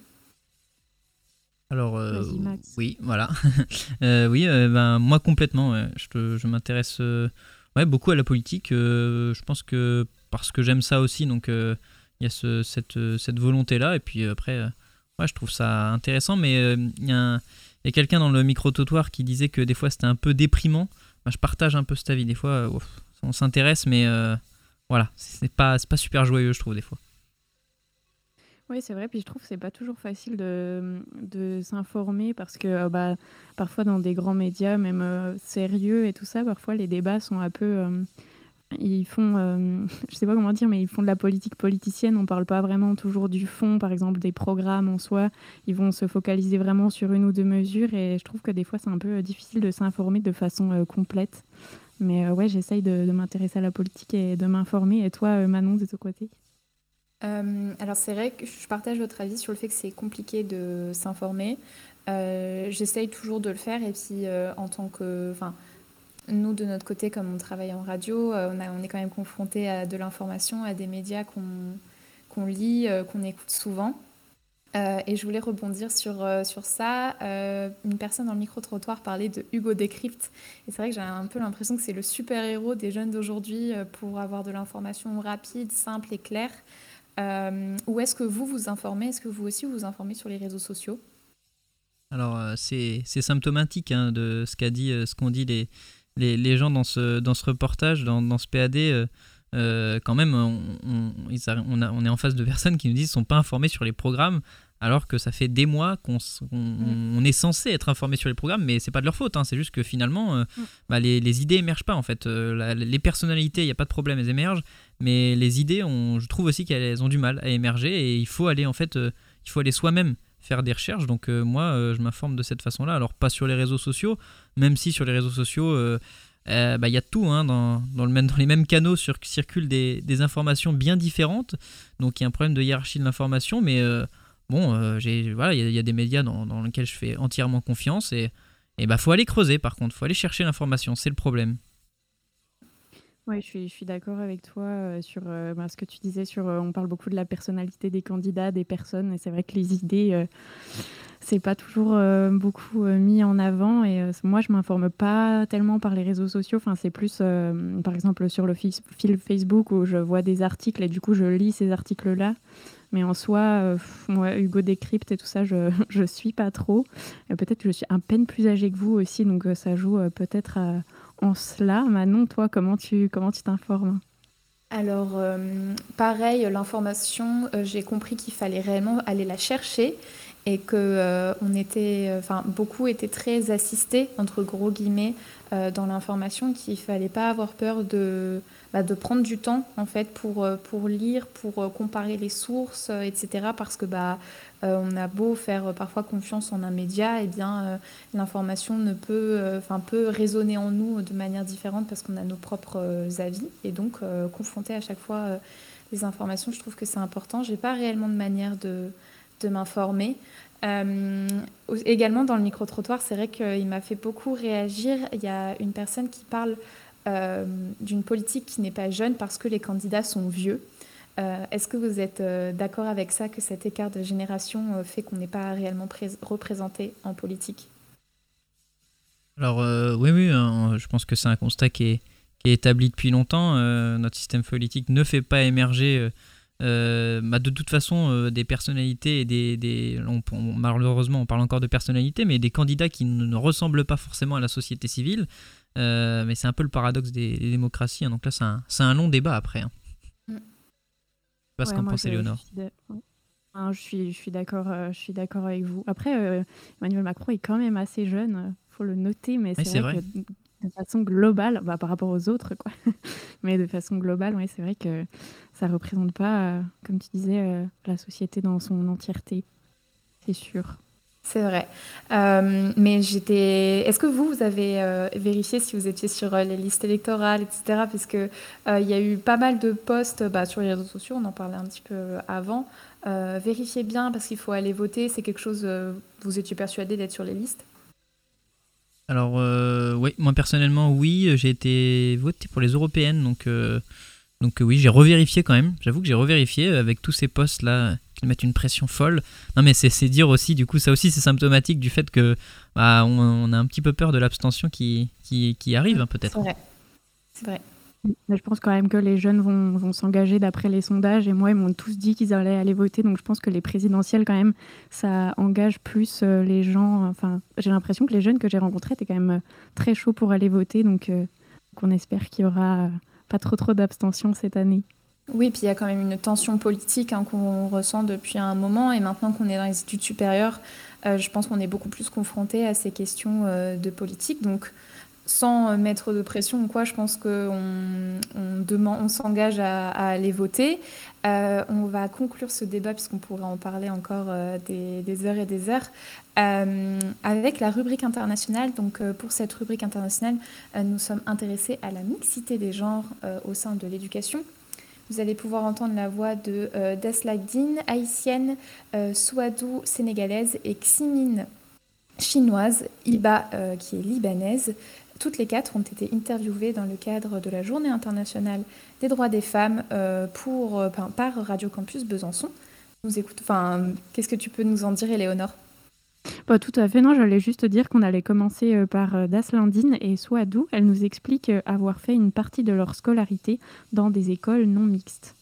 Alors, euh, Vas-y, Max. oui, voilà. Euh, oui, euh, ben, moi complètement. ouais. Je, m'intéresse euh, ouais, beaucoup à la politique. euh, je pense que parce que j'aime ça aussi, donc euh, il y a ce- cette, cette volonté-là. Et puis après, euh, ouais, je trouve ça intéressant. Mais euh, il y a, un- il y a quelqu'un dans le micro-trottoir qui disait que des fois c'était un peu déprimant. Je partage un peu cet avis. Des fois, euh, on s'intéresse, mais euh, voilà, c'est pas, pas super joyeux, je trouve, des fois. Oui, c'est vrai. Puis je trouve que c'est pas toujours facile de, de s'informer parce que euh, bah, parfois dans des grands médias, même sérieux et tout ça, parfois les débats sont un peu. Ils font, euh, je sais pas comment dire, mais ils font de la politique politicienne. On parle pas vraiment toujours du fond, par exemple des programmes en soi. Ils vont se focaliser vraiment sur une ou deux mesures et je trouve que des fois c'est un peu euh, difficile de s'informer de façon euh, complète. Mais euh, ouais, j'essaye de, m'intéresser à la politique et de m'informer. Et toi, euh, Manon, de ton côté? Alors c'est vrai que je partage votre avis sur le fait que c'est compliqué de s'informer. J'essaye toujours de le faire et puis en tant que, enfin, nous de notre côté, comme on travaille en radio, euh, on, on est quand même confronté à de l'information, à des médias qu'on lit, euh, qu'on écoute souvent. Euh, et je voulais rebondir sur, sur ça. Une personne dans le micro-trottoir parlait de Hugo Décrypte. Et c'est vrai que j'ai un peu l'impression que c'est le super-héros des jeunes d'aujourd'hui pour avoir de l'information rapide, simple et claire. où est-ce que vous vous informez? Est-ce que vous aussi vous vous informez sur les réseaux sociaux? Alors, c'est symptomatique hein, de ce qu'a dit, ce qu'ont dit les, les, les, gens dans ce, dans ce reportage, dans, dans ce PAD. quand même, on, on, on, a, on, est en face de personnes qui nous disent qu'ils ne sont pas informés sur les programmes alors que ça fait des mois qu'on mm. est censé être informé sur les programmes, mais c'est pas de leur faute. Hein. c'est juste que finalement, euh, mm. bah, les, idées émergent pas en fait. Euh, les personnalités, il n'y a pas de problème, elles émergent, mais les idées, je trouve aussi qu'elles ont du mal à émerger et il faut aller en fait, euh, il faut aller soi-même faire des recherches. Donc moi, je m'informe de cette façon-là. Alors pas sur les réseaux sociaux, même si sur les réseaux sociaux. Bah, il y a tout, hein, dans, le même, dans les mêmes canaux circulent des, informations bien différentes, donc il y a un problème de hiérarchie de l'information, mais bon, euh, voilà, il y, a des médias dans, lesquels je fais entièrement confiance et il bah faut aller creuser par contre, faut aller chercher l'information, c'est le problème. Oui, je suis, je d'accord avec toi euh, sur euh, bah, ce que tu disais sur. on parle beaucoup de la personnalité des candidats, des personnes, et c'est vrai que les idées, c'est pas toujours beaucoup mis en avant. Et moi, je m'informe pas tellement par les réseaux sociaux. Enfin, c'est plus, par exemple, sur le fil Facebook où je vois des articles et du coup, je lis ces articles-là. Mais en soi, euh, moi, Hugo Décrypte et tout ça, je ne suis pas trop. Peut-être que je suis un peine plus âgée que vous aussi, donc euh, ça joue euh, peut-être en cela. Manon, toi, comment tu comment tu t'informes? Alors, pareil, l'information, j'ai compris qu'il fallait réellement aller la chercher et que on était, enfin, beaucoup étaient très assistés entre gros guillemets dans l'information, qu'il fallait pas avoir peur de bah, de prendre du temps en fait pour, euh, pour lire, pour euh, comparer les sources, euh, etc. Parce que bah, on a beau faire parfois confiance en un média, et eh bien l'information ne peut, enfin peut résonner en nous de manière différente parce qu'on a nos propres avis et donc confronter à chaque fois les informations, je trouve que c'est important. J'ai pas réellement de manière de, de m'informer. également dans le micro-trottoir, c'est vrai qu'il m'a fait beaucoup réagir. Il y a une personne qui parle euh, d'une politique qui n'est pas jeune parce que les candidats sont vieux. Euh, est-ce que vous êtes euh, d'accord avec ça, que cet écart de génération fait qu'on n'est pas réellement représenté en politique? Alors oui, oui, hein, je pense que c'est un constat qui est, établi depuis longtemps. notre système politique ne fait pas émerger bah, de toute façon des personnalités et des, malheureusement on parle encore de personnalités mais des candidats qui ne ressemblent pas forcément à la société civile euh, mais c'est un peu le paradoxe des, démocraties. Hein. Donc là, c'est un, long débat après. Hein. Mm. Je sais pas ce qu'en pense Léonore. Je suis, je suis d'accord, euh, je suis d'accord avec vous. Après, euh, Emmanuel Macron est quand même assez jeune, faut le noter, mais c'est vrai, que de façon globale, bah, par rapport aux autres, quoi. mais de façon globale, c'est vrai que ça représente pas, comme tu disais, la société dans son entièreté, c'est sûr. C'est vrai. Euh, mais j'étais. Est-ce que vous, vous avez euh, vérifié si vous étiez sur euh, les listes électorales, etc. Parce que il y a eu pas mal de posts bah, sur les réseaux sociaux. On en parlait un petit peu avant. vérifiez bien parce qu'il faut aller voter. C'est quelque chose. vous étiez persuadé d'être sur les listes? Alors oui, moi personnellement oui. J'ai été voté pour les européennes, donc donc oui, j'ai revérifié quand même. J'avoue que j'ai revérifié avec tous ces posts là qui mettent une pression folle. Non, mais c'est dire aussi, du coup, ça aussi, c'est symptomatique du fait que bah, on, a un petit peu peur de l'abstention qui, qui, qui, arrive, hein, peut-être. C'est vrai. C'est vrai. Je pense quand même que les jeunes vont, s'engager d'après les sondages. Et moi, ils m'ont tous dit qu'ils allaient aller voter. Donc je pense que les présidentielles, quand même, ça engage plus euh, les gens. Enfin, j'ai l'impression que les jeunes que j'ai rencontrés étaient quand même euh, très chauds pour aller voter. Donc, euh, on espère qu'il y aura pas trop trop d'abstention cette année. Oui, puis il y a quand même une tension politique hein, qu'on ressent depuis un moment. Et maintenant qu'on est dans les études supérieures, euh, je pense qu'on est beaucoup plus confronté à ces questions euh, de politique. Donc, sans mettre de pression ou quoi, je pense qu'on on, s'engage à, aller voter. Euh, on va conclure ce débat, puisqu'on pourrait en parler encore des, heures et des heures, avec la rubrique internationale. Donc, pour cette rubrique internationale, nous sommes intéressés à la mixité des genres au sein de l'éducation. Vous allez pouvoir entendre la voix de euh, Deslagdine, haïtienne, euh, Souadou, sénégalaise, et Ximine, chinoise, Iba, euh, qui est libanaise. Toutes les quatre ont été interviewées dans le cadre de la Journée internationale des droits des femmes pour, par Radio Campus Besançon. nous écoute. Enfin, qu'est-ce que tu peux nous en dire, Éléonore? Bah, tout à fait, non, j'allais juste dire qu'on allait commencer euh, par euh, Daslandine et Souadou. Elle nous explique euh, avoir fait une partie de leur scolarité dans des écoles non mixtes.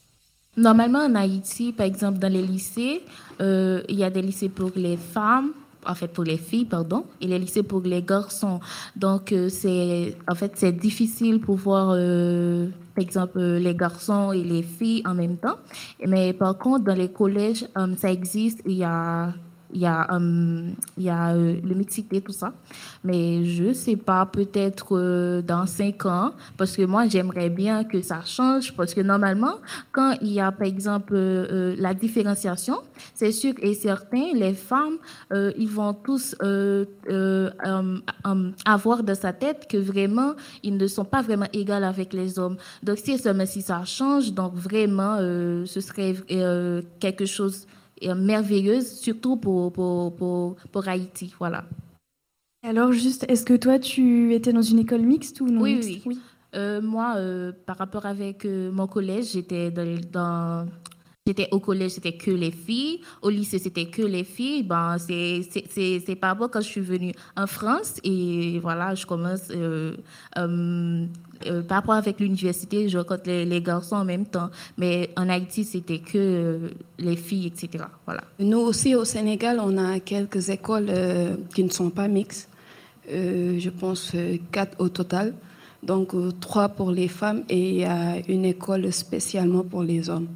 Normalement, en Haïti, par exemple, dans les lycées, euh, il y a des lycées pour les femmes, en fait pour les filles, pardon, et les lycées pour les garçons. Donc, euh, c'est en fait c'est difficile pour voir, euh, par exemple, euh, les garçons et les filles en même temps. Mais par contre, dans les collèges, ça existe. Il y a il y a, euh, il y a euh, le mixité, tout ça. Mais je sais pas, peut-être euh, dans cinq ans, parce que moi, j'aimerais bien que ça change, parce que normalement, quand il y a, par exemple, la différenciation, c'est sûr et certain, les femmes, ils vont tous avoir dans sa tête que vraiment, ils ne sont pas vraiment égaux avec les hommes. Donc, si si ça change, donc vraiment, ce serait quelque chose merveilleuse, surtout pour, pour, pour, pour Haïti. Voilà. Alors, juste, est-ce que toi, tu étais dans une école mixte ou non Oui, mixte oui. Euh, moi, euh, par rapport avec euh, mon collège, j'étais dans, j'étais au collège, c'était que les filles. Au lycée, c'était que les filles. Ben, c'est, pas bon quand je suis venue en France et voilà, je commence euh, euh, euh, par rapport avec l'université, je rencontre les, les garçons en même temps. Mais en Haïti, c'était que euh, les filles, etc. Voilà. Nous aussi au Sénégal, on a quelques écoles euh, qui ne sont pas mixtes. Euh, je pense euh, quatre au total. Donc euh, trois pour les femmes et une école spécialement pour les hommes.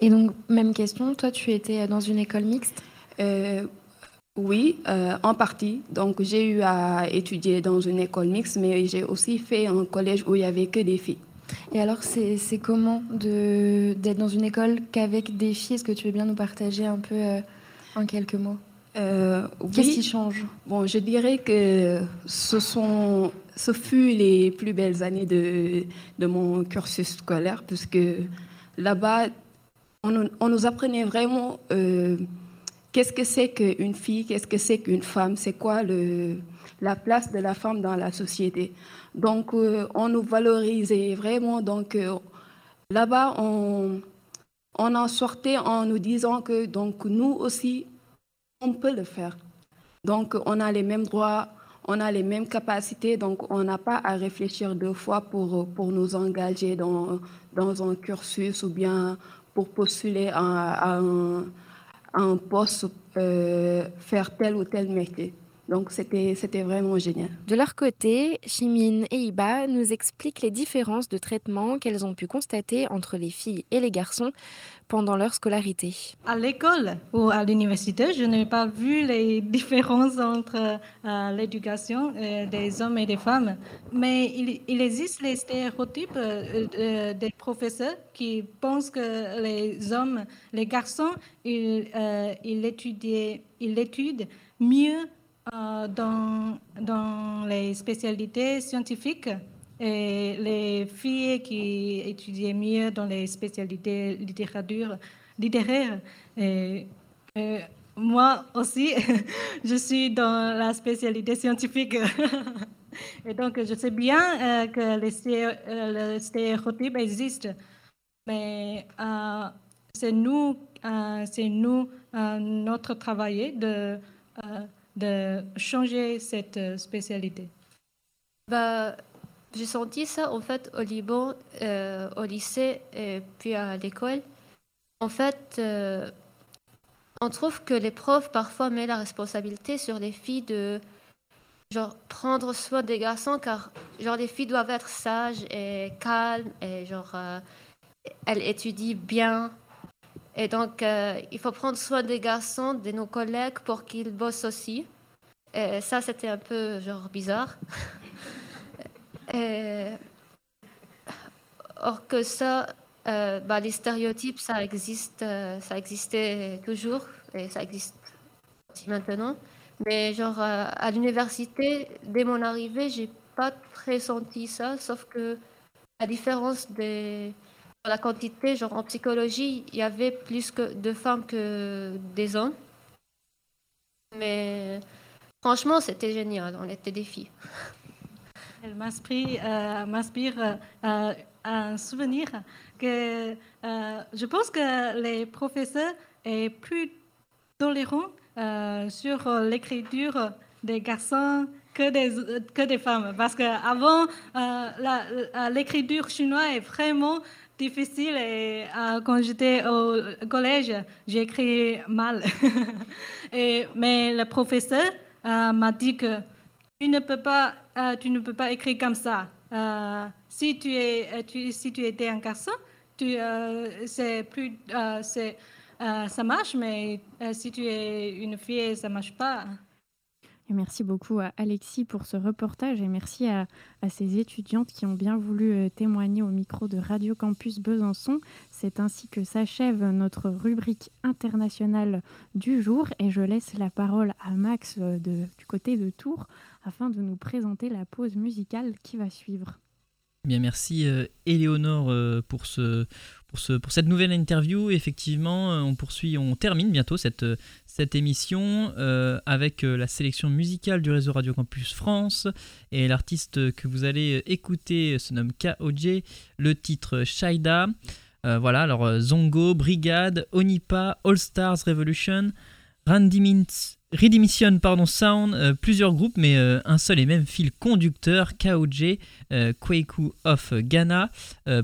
Et donc, même question, toi, tu étais dans une école mixte? Euh, Oui, euh, en partie. Donc j'ai eu à étudier dans une école mixte, mais j'ai aussi fait un collège où il y avait que des filles. Et alors, c'est comment d'être dans une école qu'avec des filles? Est-ce que tu veux bien nous partager un peu euh, en quelques mots? Euh, Qu'est-ce qui change? Bon, je dirais que ce sont, ce fut les plus belles années de, de mon cursus scolaire, puisque là-bas, on, nous- on nous apprenait vraiment euh, qu'est-ce que c'est qu'une fille, qu'est-ce que c'est qu'une femme, c'est quoi le, la place de la femme dans la société? Donc, euh, on nous valorisait vraiment. Donc, euh, là-bas, on, on en sortait en nous disant que donc, nous aussi, on peut le faire. Donc, on a les mêmes droits, on a les mêmes capacités, donc on n'a pas à réfléchir deux fois pour, pour nous engager dans, dans un cursus ou bien pour postuler à, à un, un poste, euh, faire tel ou tel métier. Donc, c'était vraiment génial. De leur côté, Chimine et Iba nous expliquent les différences de traitement qu'elles ont pu constater entre les filles et les garçons pendant leur scolarité. À l'école ou à l'université, je n'ai pas vu les différences entre euh, l'éducation euh, des hommes et des femmes. Mais il, existe les stéréotypes euh, des professeurs qui pensent que les hommes, les garçons, ils, ils, étudient, mieux dans les spécialités scientifiques et les filles qui étudiaient mieux dans les spécialités littérature, littéraires. Euh, moi aussi, je suis dans la spécialité scientifique. Et donc, je sais bien euh, que les euh, le stéréotype existe. Mais c'est nous, c'est nous, notre travail de, de changer cette spécialité. Bah, j'ai senti ça en fait au Liban, euh, au lycée et puis à l'école. En fait, euh, on trouve que les profs parfois mettent la responsabilité sur les filles de genre prendre soin des garçons car genre les filles doivent être sages et calmes et genre euh, elles étudient bien. Et donc il faut prendre soin des garçons de nos collègues pour qu'ils bossent aussi. Et ça c'était un peu genre bizarre or que ça, euh, bah, les stéréotypes, ça existe, euh, ça existait toujours et ça existe aussi maintenant. Mais genre euh, à l'université, dès mon arrivée, j'ai pas très senti ça, sauf que la différence des la quantité, genre en psychologie, il y avait plus que de femmes que des hommes. Mais franchement, c'était génial, on était des filles. Elle m'inspire, euh, m'inspire, euh, un souvenir que euh, je pense que les professeurs est plus tolérants euh, sur l'écriture des garçons que des, que des femmes. Parce qu'avant, euh, l'écriture chinoise est vraiment difficile et euh, quand j'étais au collège, j'ai écrit mal. et, mais le professeur euh, m'a dit que tu ne peux pas, euh, tu ne peux pas écrire comme ça. Euh, si tu es, euh, si tu étais un garçon, c'est plus, c'est, ça marche, mais si tu es une fille, ça marche pas. Merci beaucoup à Alexis pour ce reportage et merci à, à ces étudiantes qui ont bien voulu témoigner au micro de Radio Campus Besançon. C'est ainsi que s'achève notre rubrique internationale du jour et je laisse la parole à Max du côté de Tours afin de nous présenter la pause musicale qui va suivre. Bien, merci euh, Éléonore euh, pour, ce, pour, ce, pour cette nouvelle interview. Effectivement, euh, on poursuit, on termine bientôt cette, euh, émission avec la sélection musicale du réseau Radio Campus France. Et l'artiste que vous allez écouter se nomme KOJ, le titre Shaida. Voilà, alors Zongo, Brigade, Onipa, All Stars Revolution, Randy Mintz- Redemption pardon, Sound, euh, plusieurs groupes, mais euh, un seul et même fil conducteur, KOJ, euh, Kwaku of Ghana,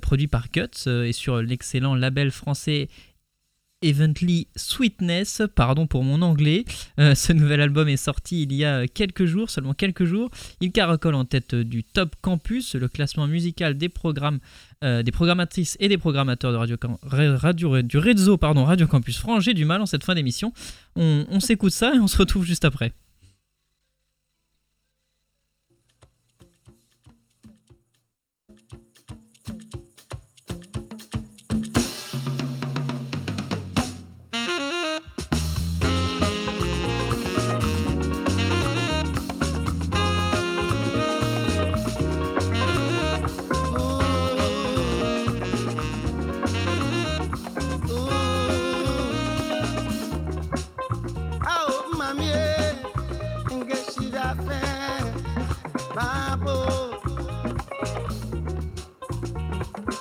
produit par Guts et sur l'excellent label français Evently Sweetness, pardon pour mon anglais. Euh, ce nouvel album est sorti il y a quelques jours, seulement quelques jours. Il caracole en tête du Top Campus, le classement musical des programmes, euh, des programmatrices et des programmateurs de Radio, radio du réseau pardon, Radio Campus France. J'ai du mal en cette fin d'émission. On, on s'écoute ça et on se retrouve juste après.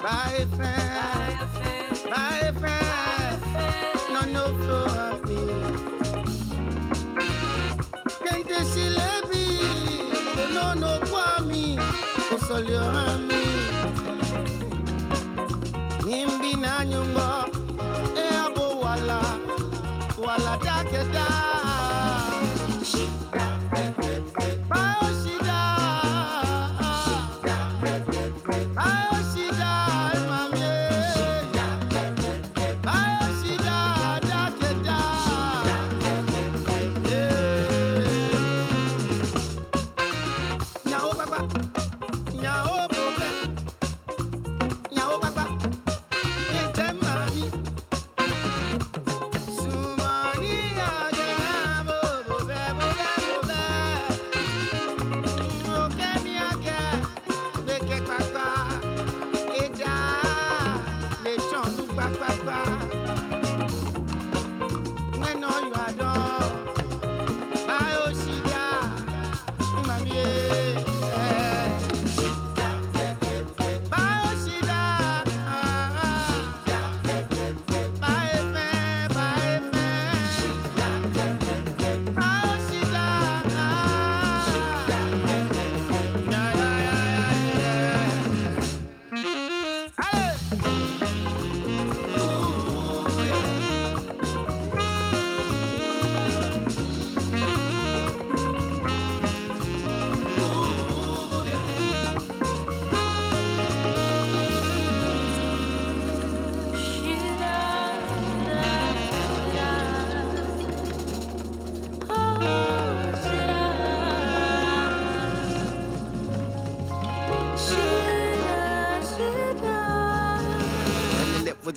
right now.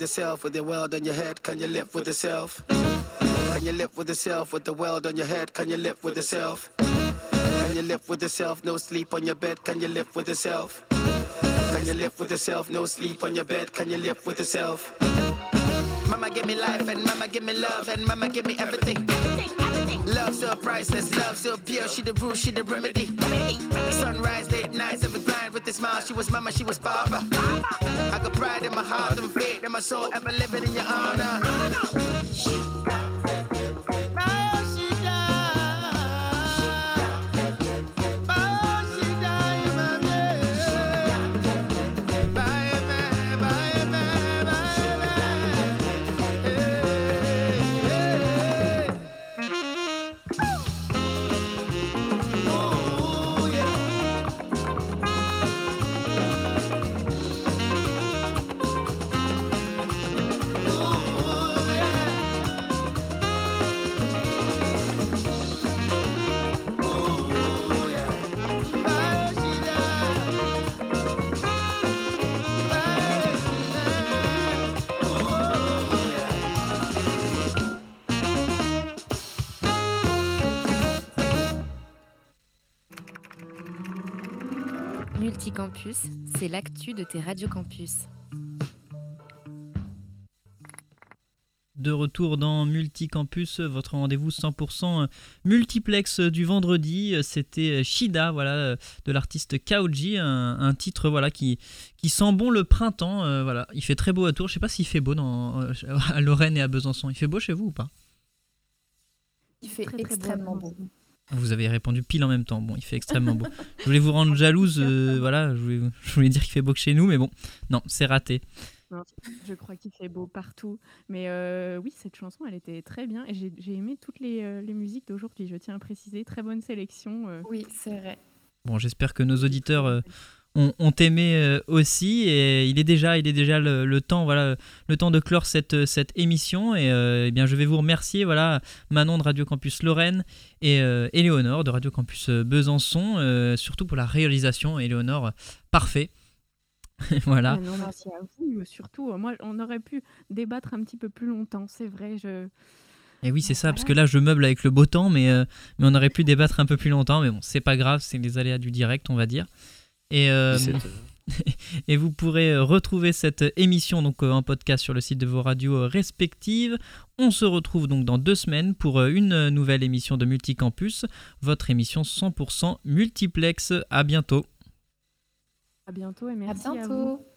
Yourself with the world on your head? Can you live with yourself? Can you live with yourself with the world on your head? Can you live with yourself? Can you live with yourself? No sleep on your bed. Can you live with yourself? Can you live with yourself? No sleep on your bed. Can you live with yourself? Mama give me life and mama give me love and mama give me everything. Love so priceless, love so pure. She the rule, she the remedy. Sunrise, late nights, every with a smile. She was mama, she was papa. I got pride in my heart and faith in my soul, ever living in your honor. C'est l'actu de tes radiocampus. De retour dans Multicampus, votre rendez-vous 100% multiplex du vendredi. C'était Shida, voilà, de l'artiste Kaoji, un, un titre voilà qui, qui sent bon le printemps. euh, voilà, il fait très beau à Tours. Je sais pas s'il fait beau dans, euh, à Lorraine et à Besançon. Il fait beau chez vous ou pas? Il fait Très, très beau, extrêmement beau. Vous avez répondu pile en même temps. Bon, il fait extrêmement beau. Je voulais vous rendre jalouse, euh, voilà. Je voulais, je voulais dire qu'il fait beau que chez nous, mais bon, non, c'est raté. Non, je crois qu'il fait beau partout. Mais euh, oui, cette chanson, elle était très bien. Et j'ai j'ai aimé toutes les, euh, les musiques d'aujourd'hui, je tiens à préciser. Très bonne sélection. euh. Oui, c'est vrai. Bon, j'espère que nos auditeurs ont, ont aimé euh, aussi. Et il est déjà, il est déjà le, le temps, voilà, le temps de clore cette, cette émission. Et euh, eh bien, je vais vous remercier, voilà, Manon de Radio Campus Lorraine et euh, Éléonore de Radio Campus euh, Besançon, euh, surtout pour la réalisation. Éléonore, parfait. voilà. Ah non, merci à vous. Surtout, moi, on aurait pu débattre un petit peu plus longtemps, c'est vrai. Je... Et oui, c'est ça, parce que là, je meuble avec le beau temps, mais, mais on aurait pu débattre un peu plus longtemps. Mais bon, c'est pas grave, c'est les aléas du direct, on va dire. Et, euh, 17 et vous pourrez euh, retrouver cette émission donc euh, en podcast sur le site de vos radios respectives. On se retrouve donc dans deux semaines pour une nouvelle émission de Multicampus, votre émission 100% multiplex. À bientôt. À bientôt et merci À à bientôt. vous.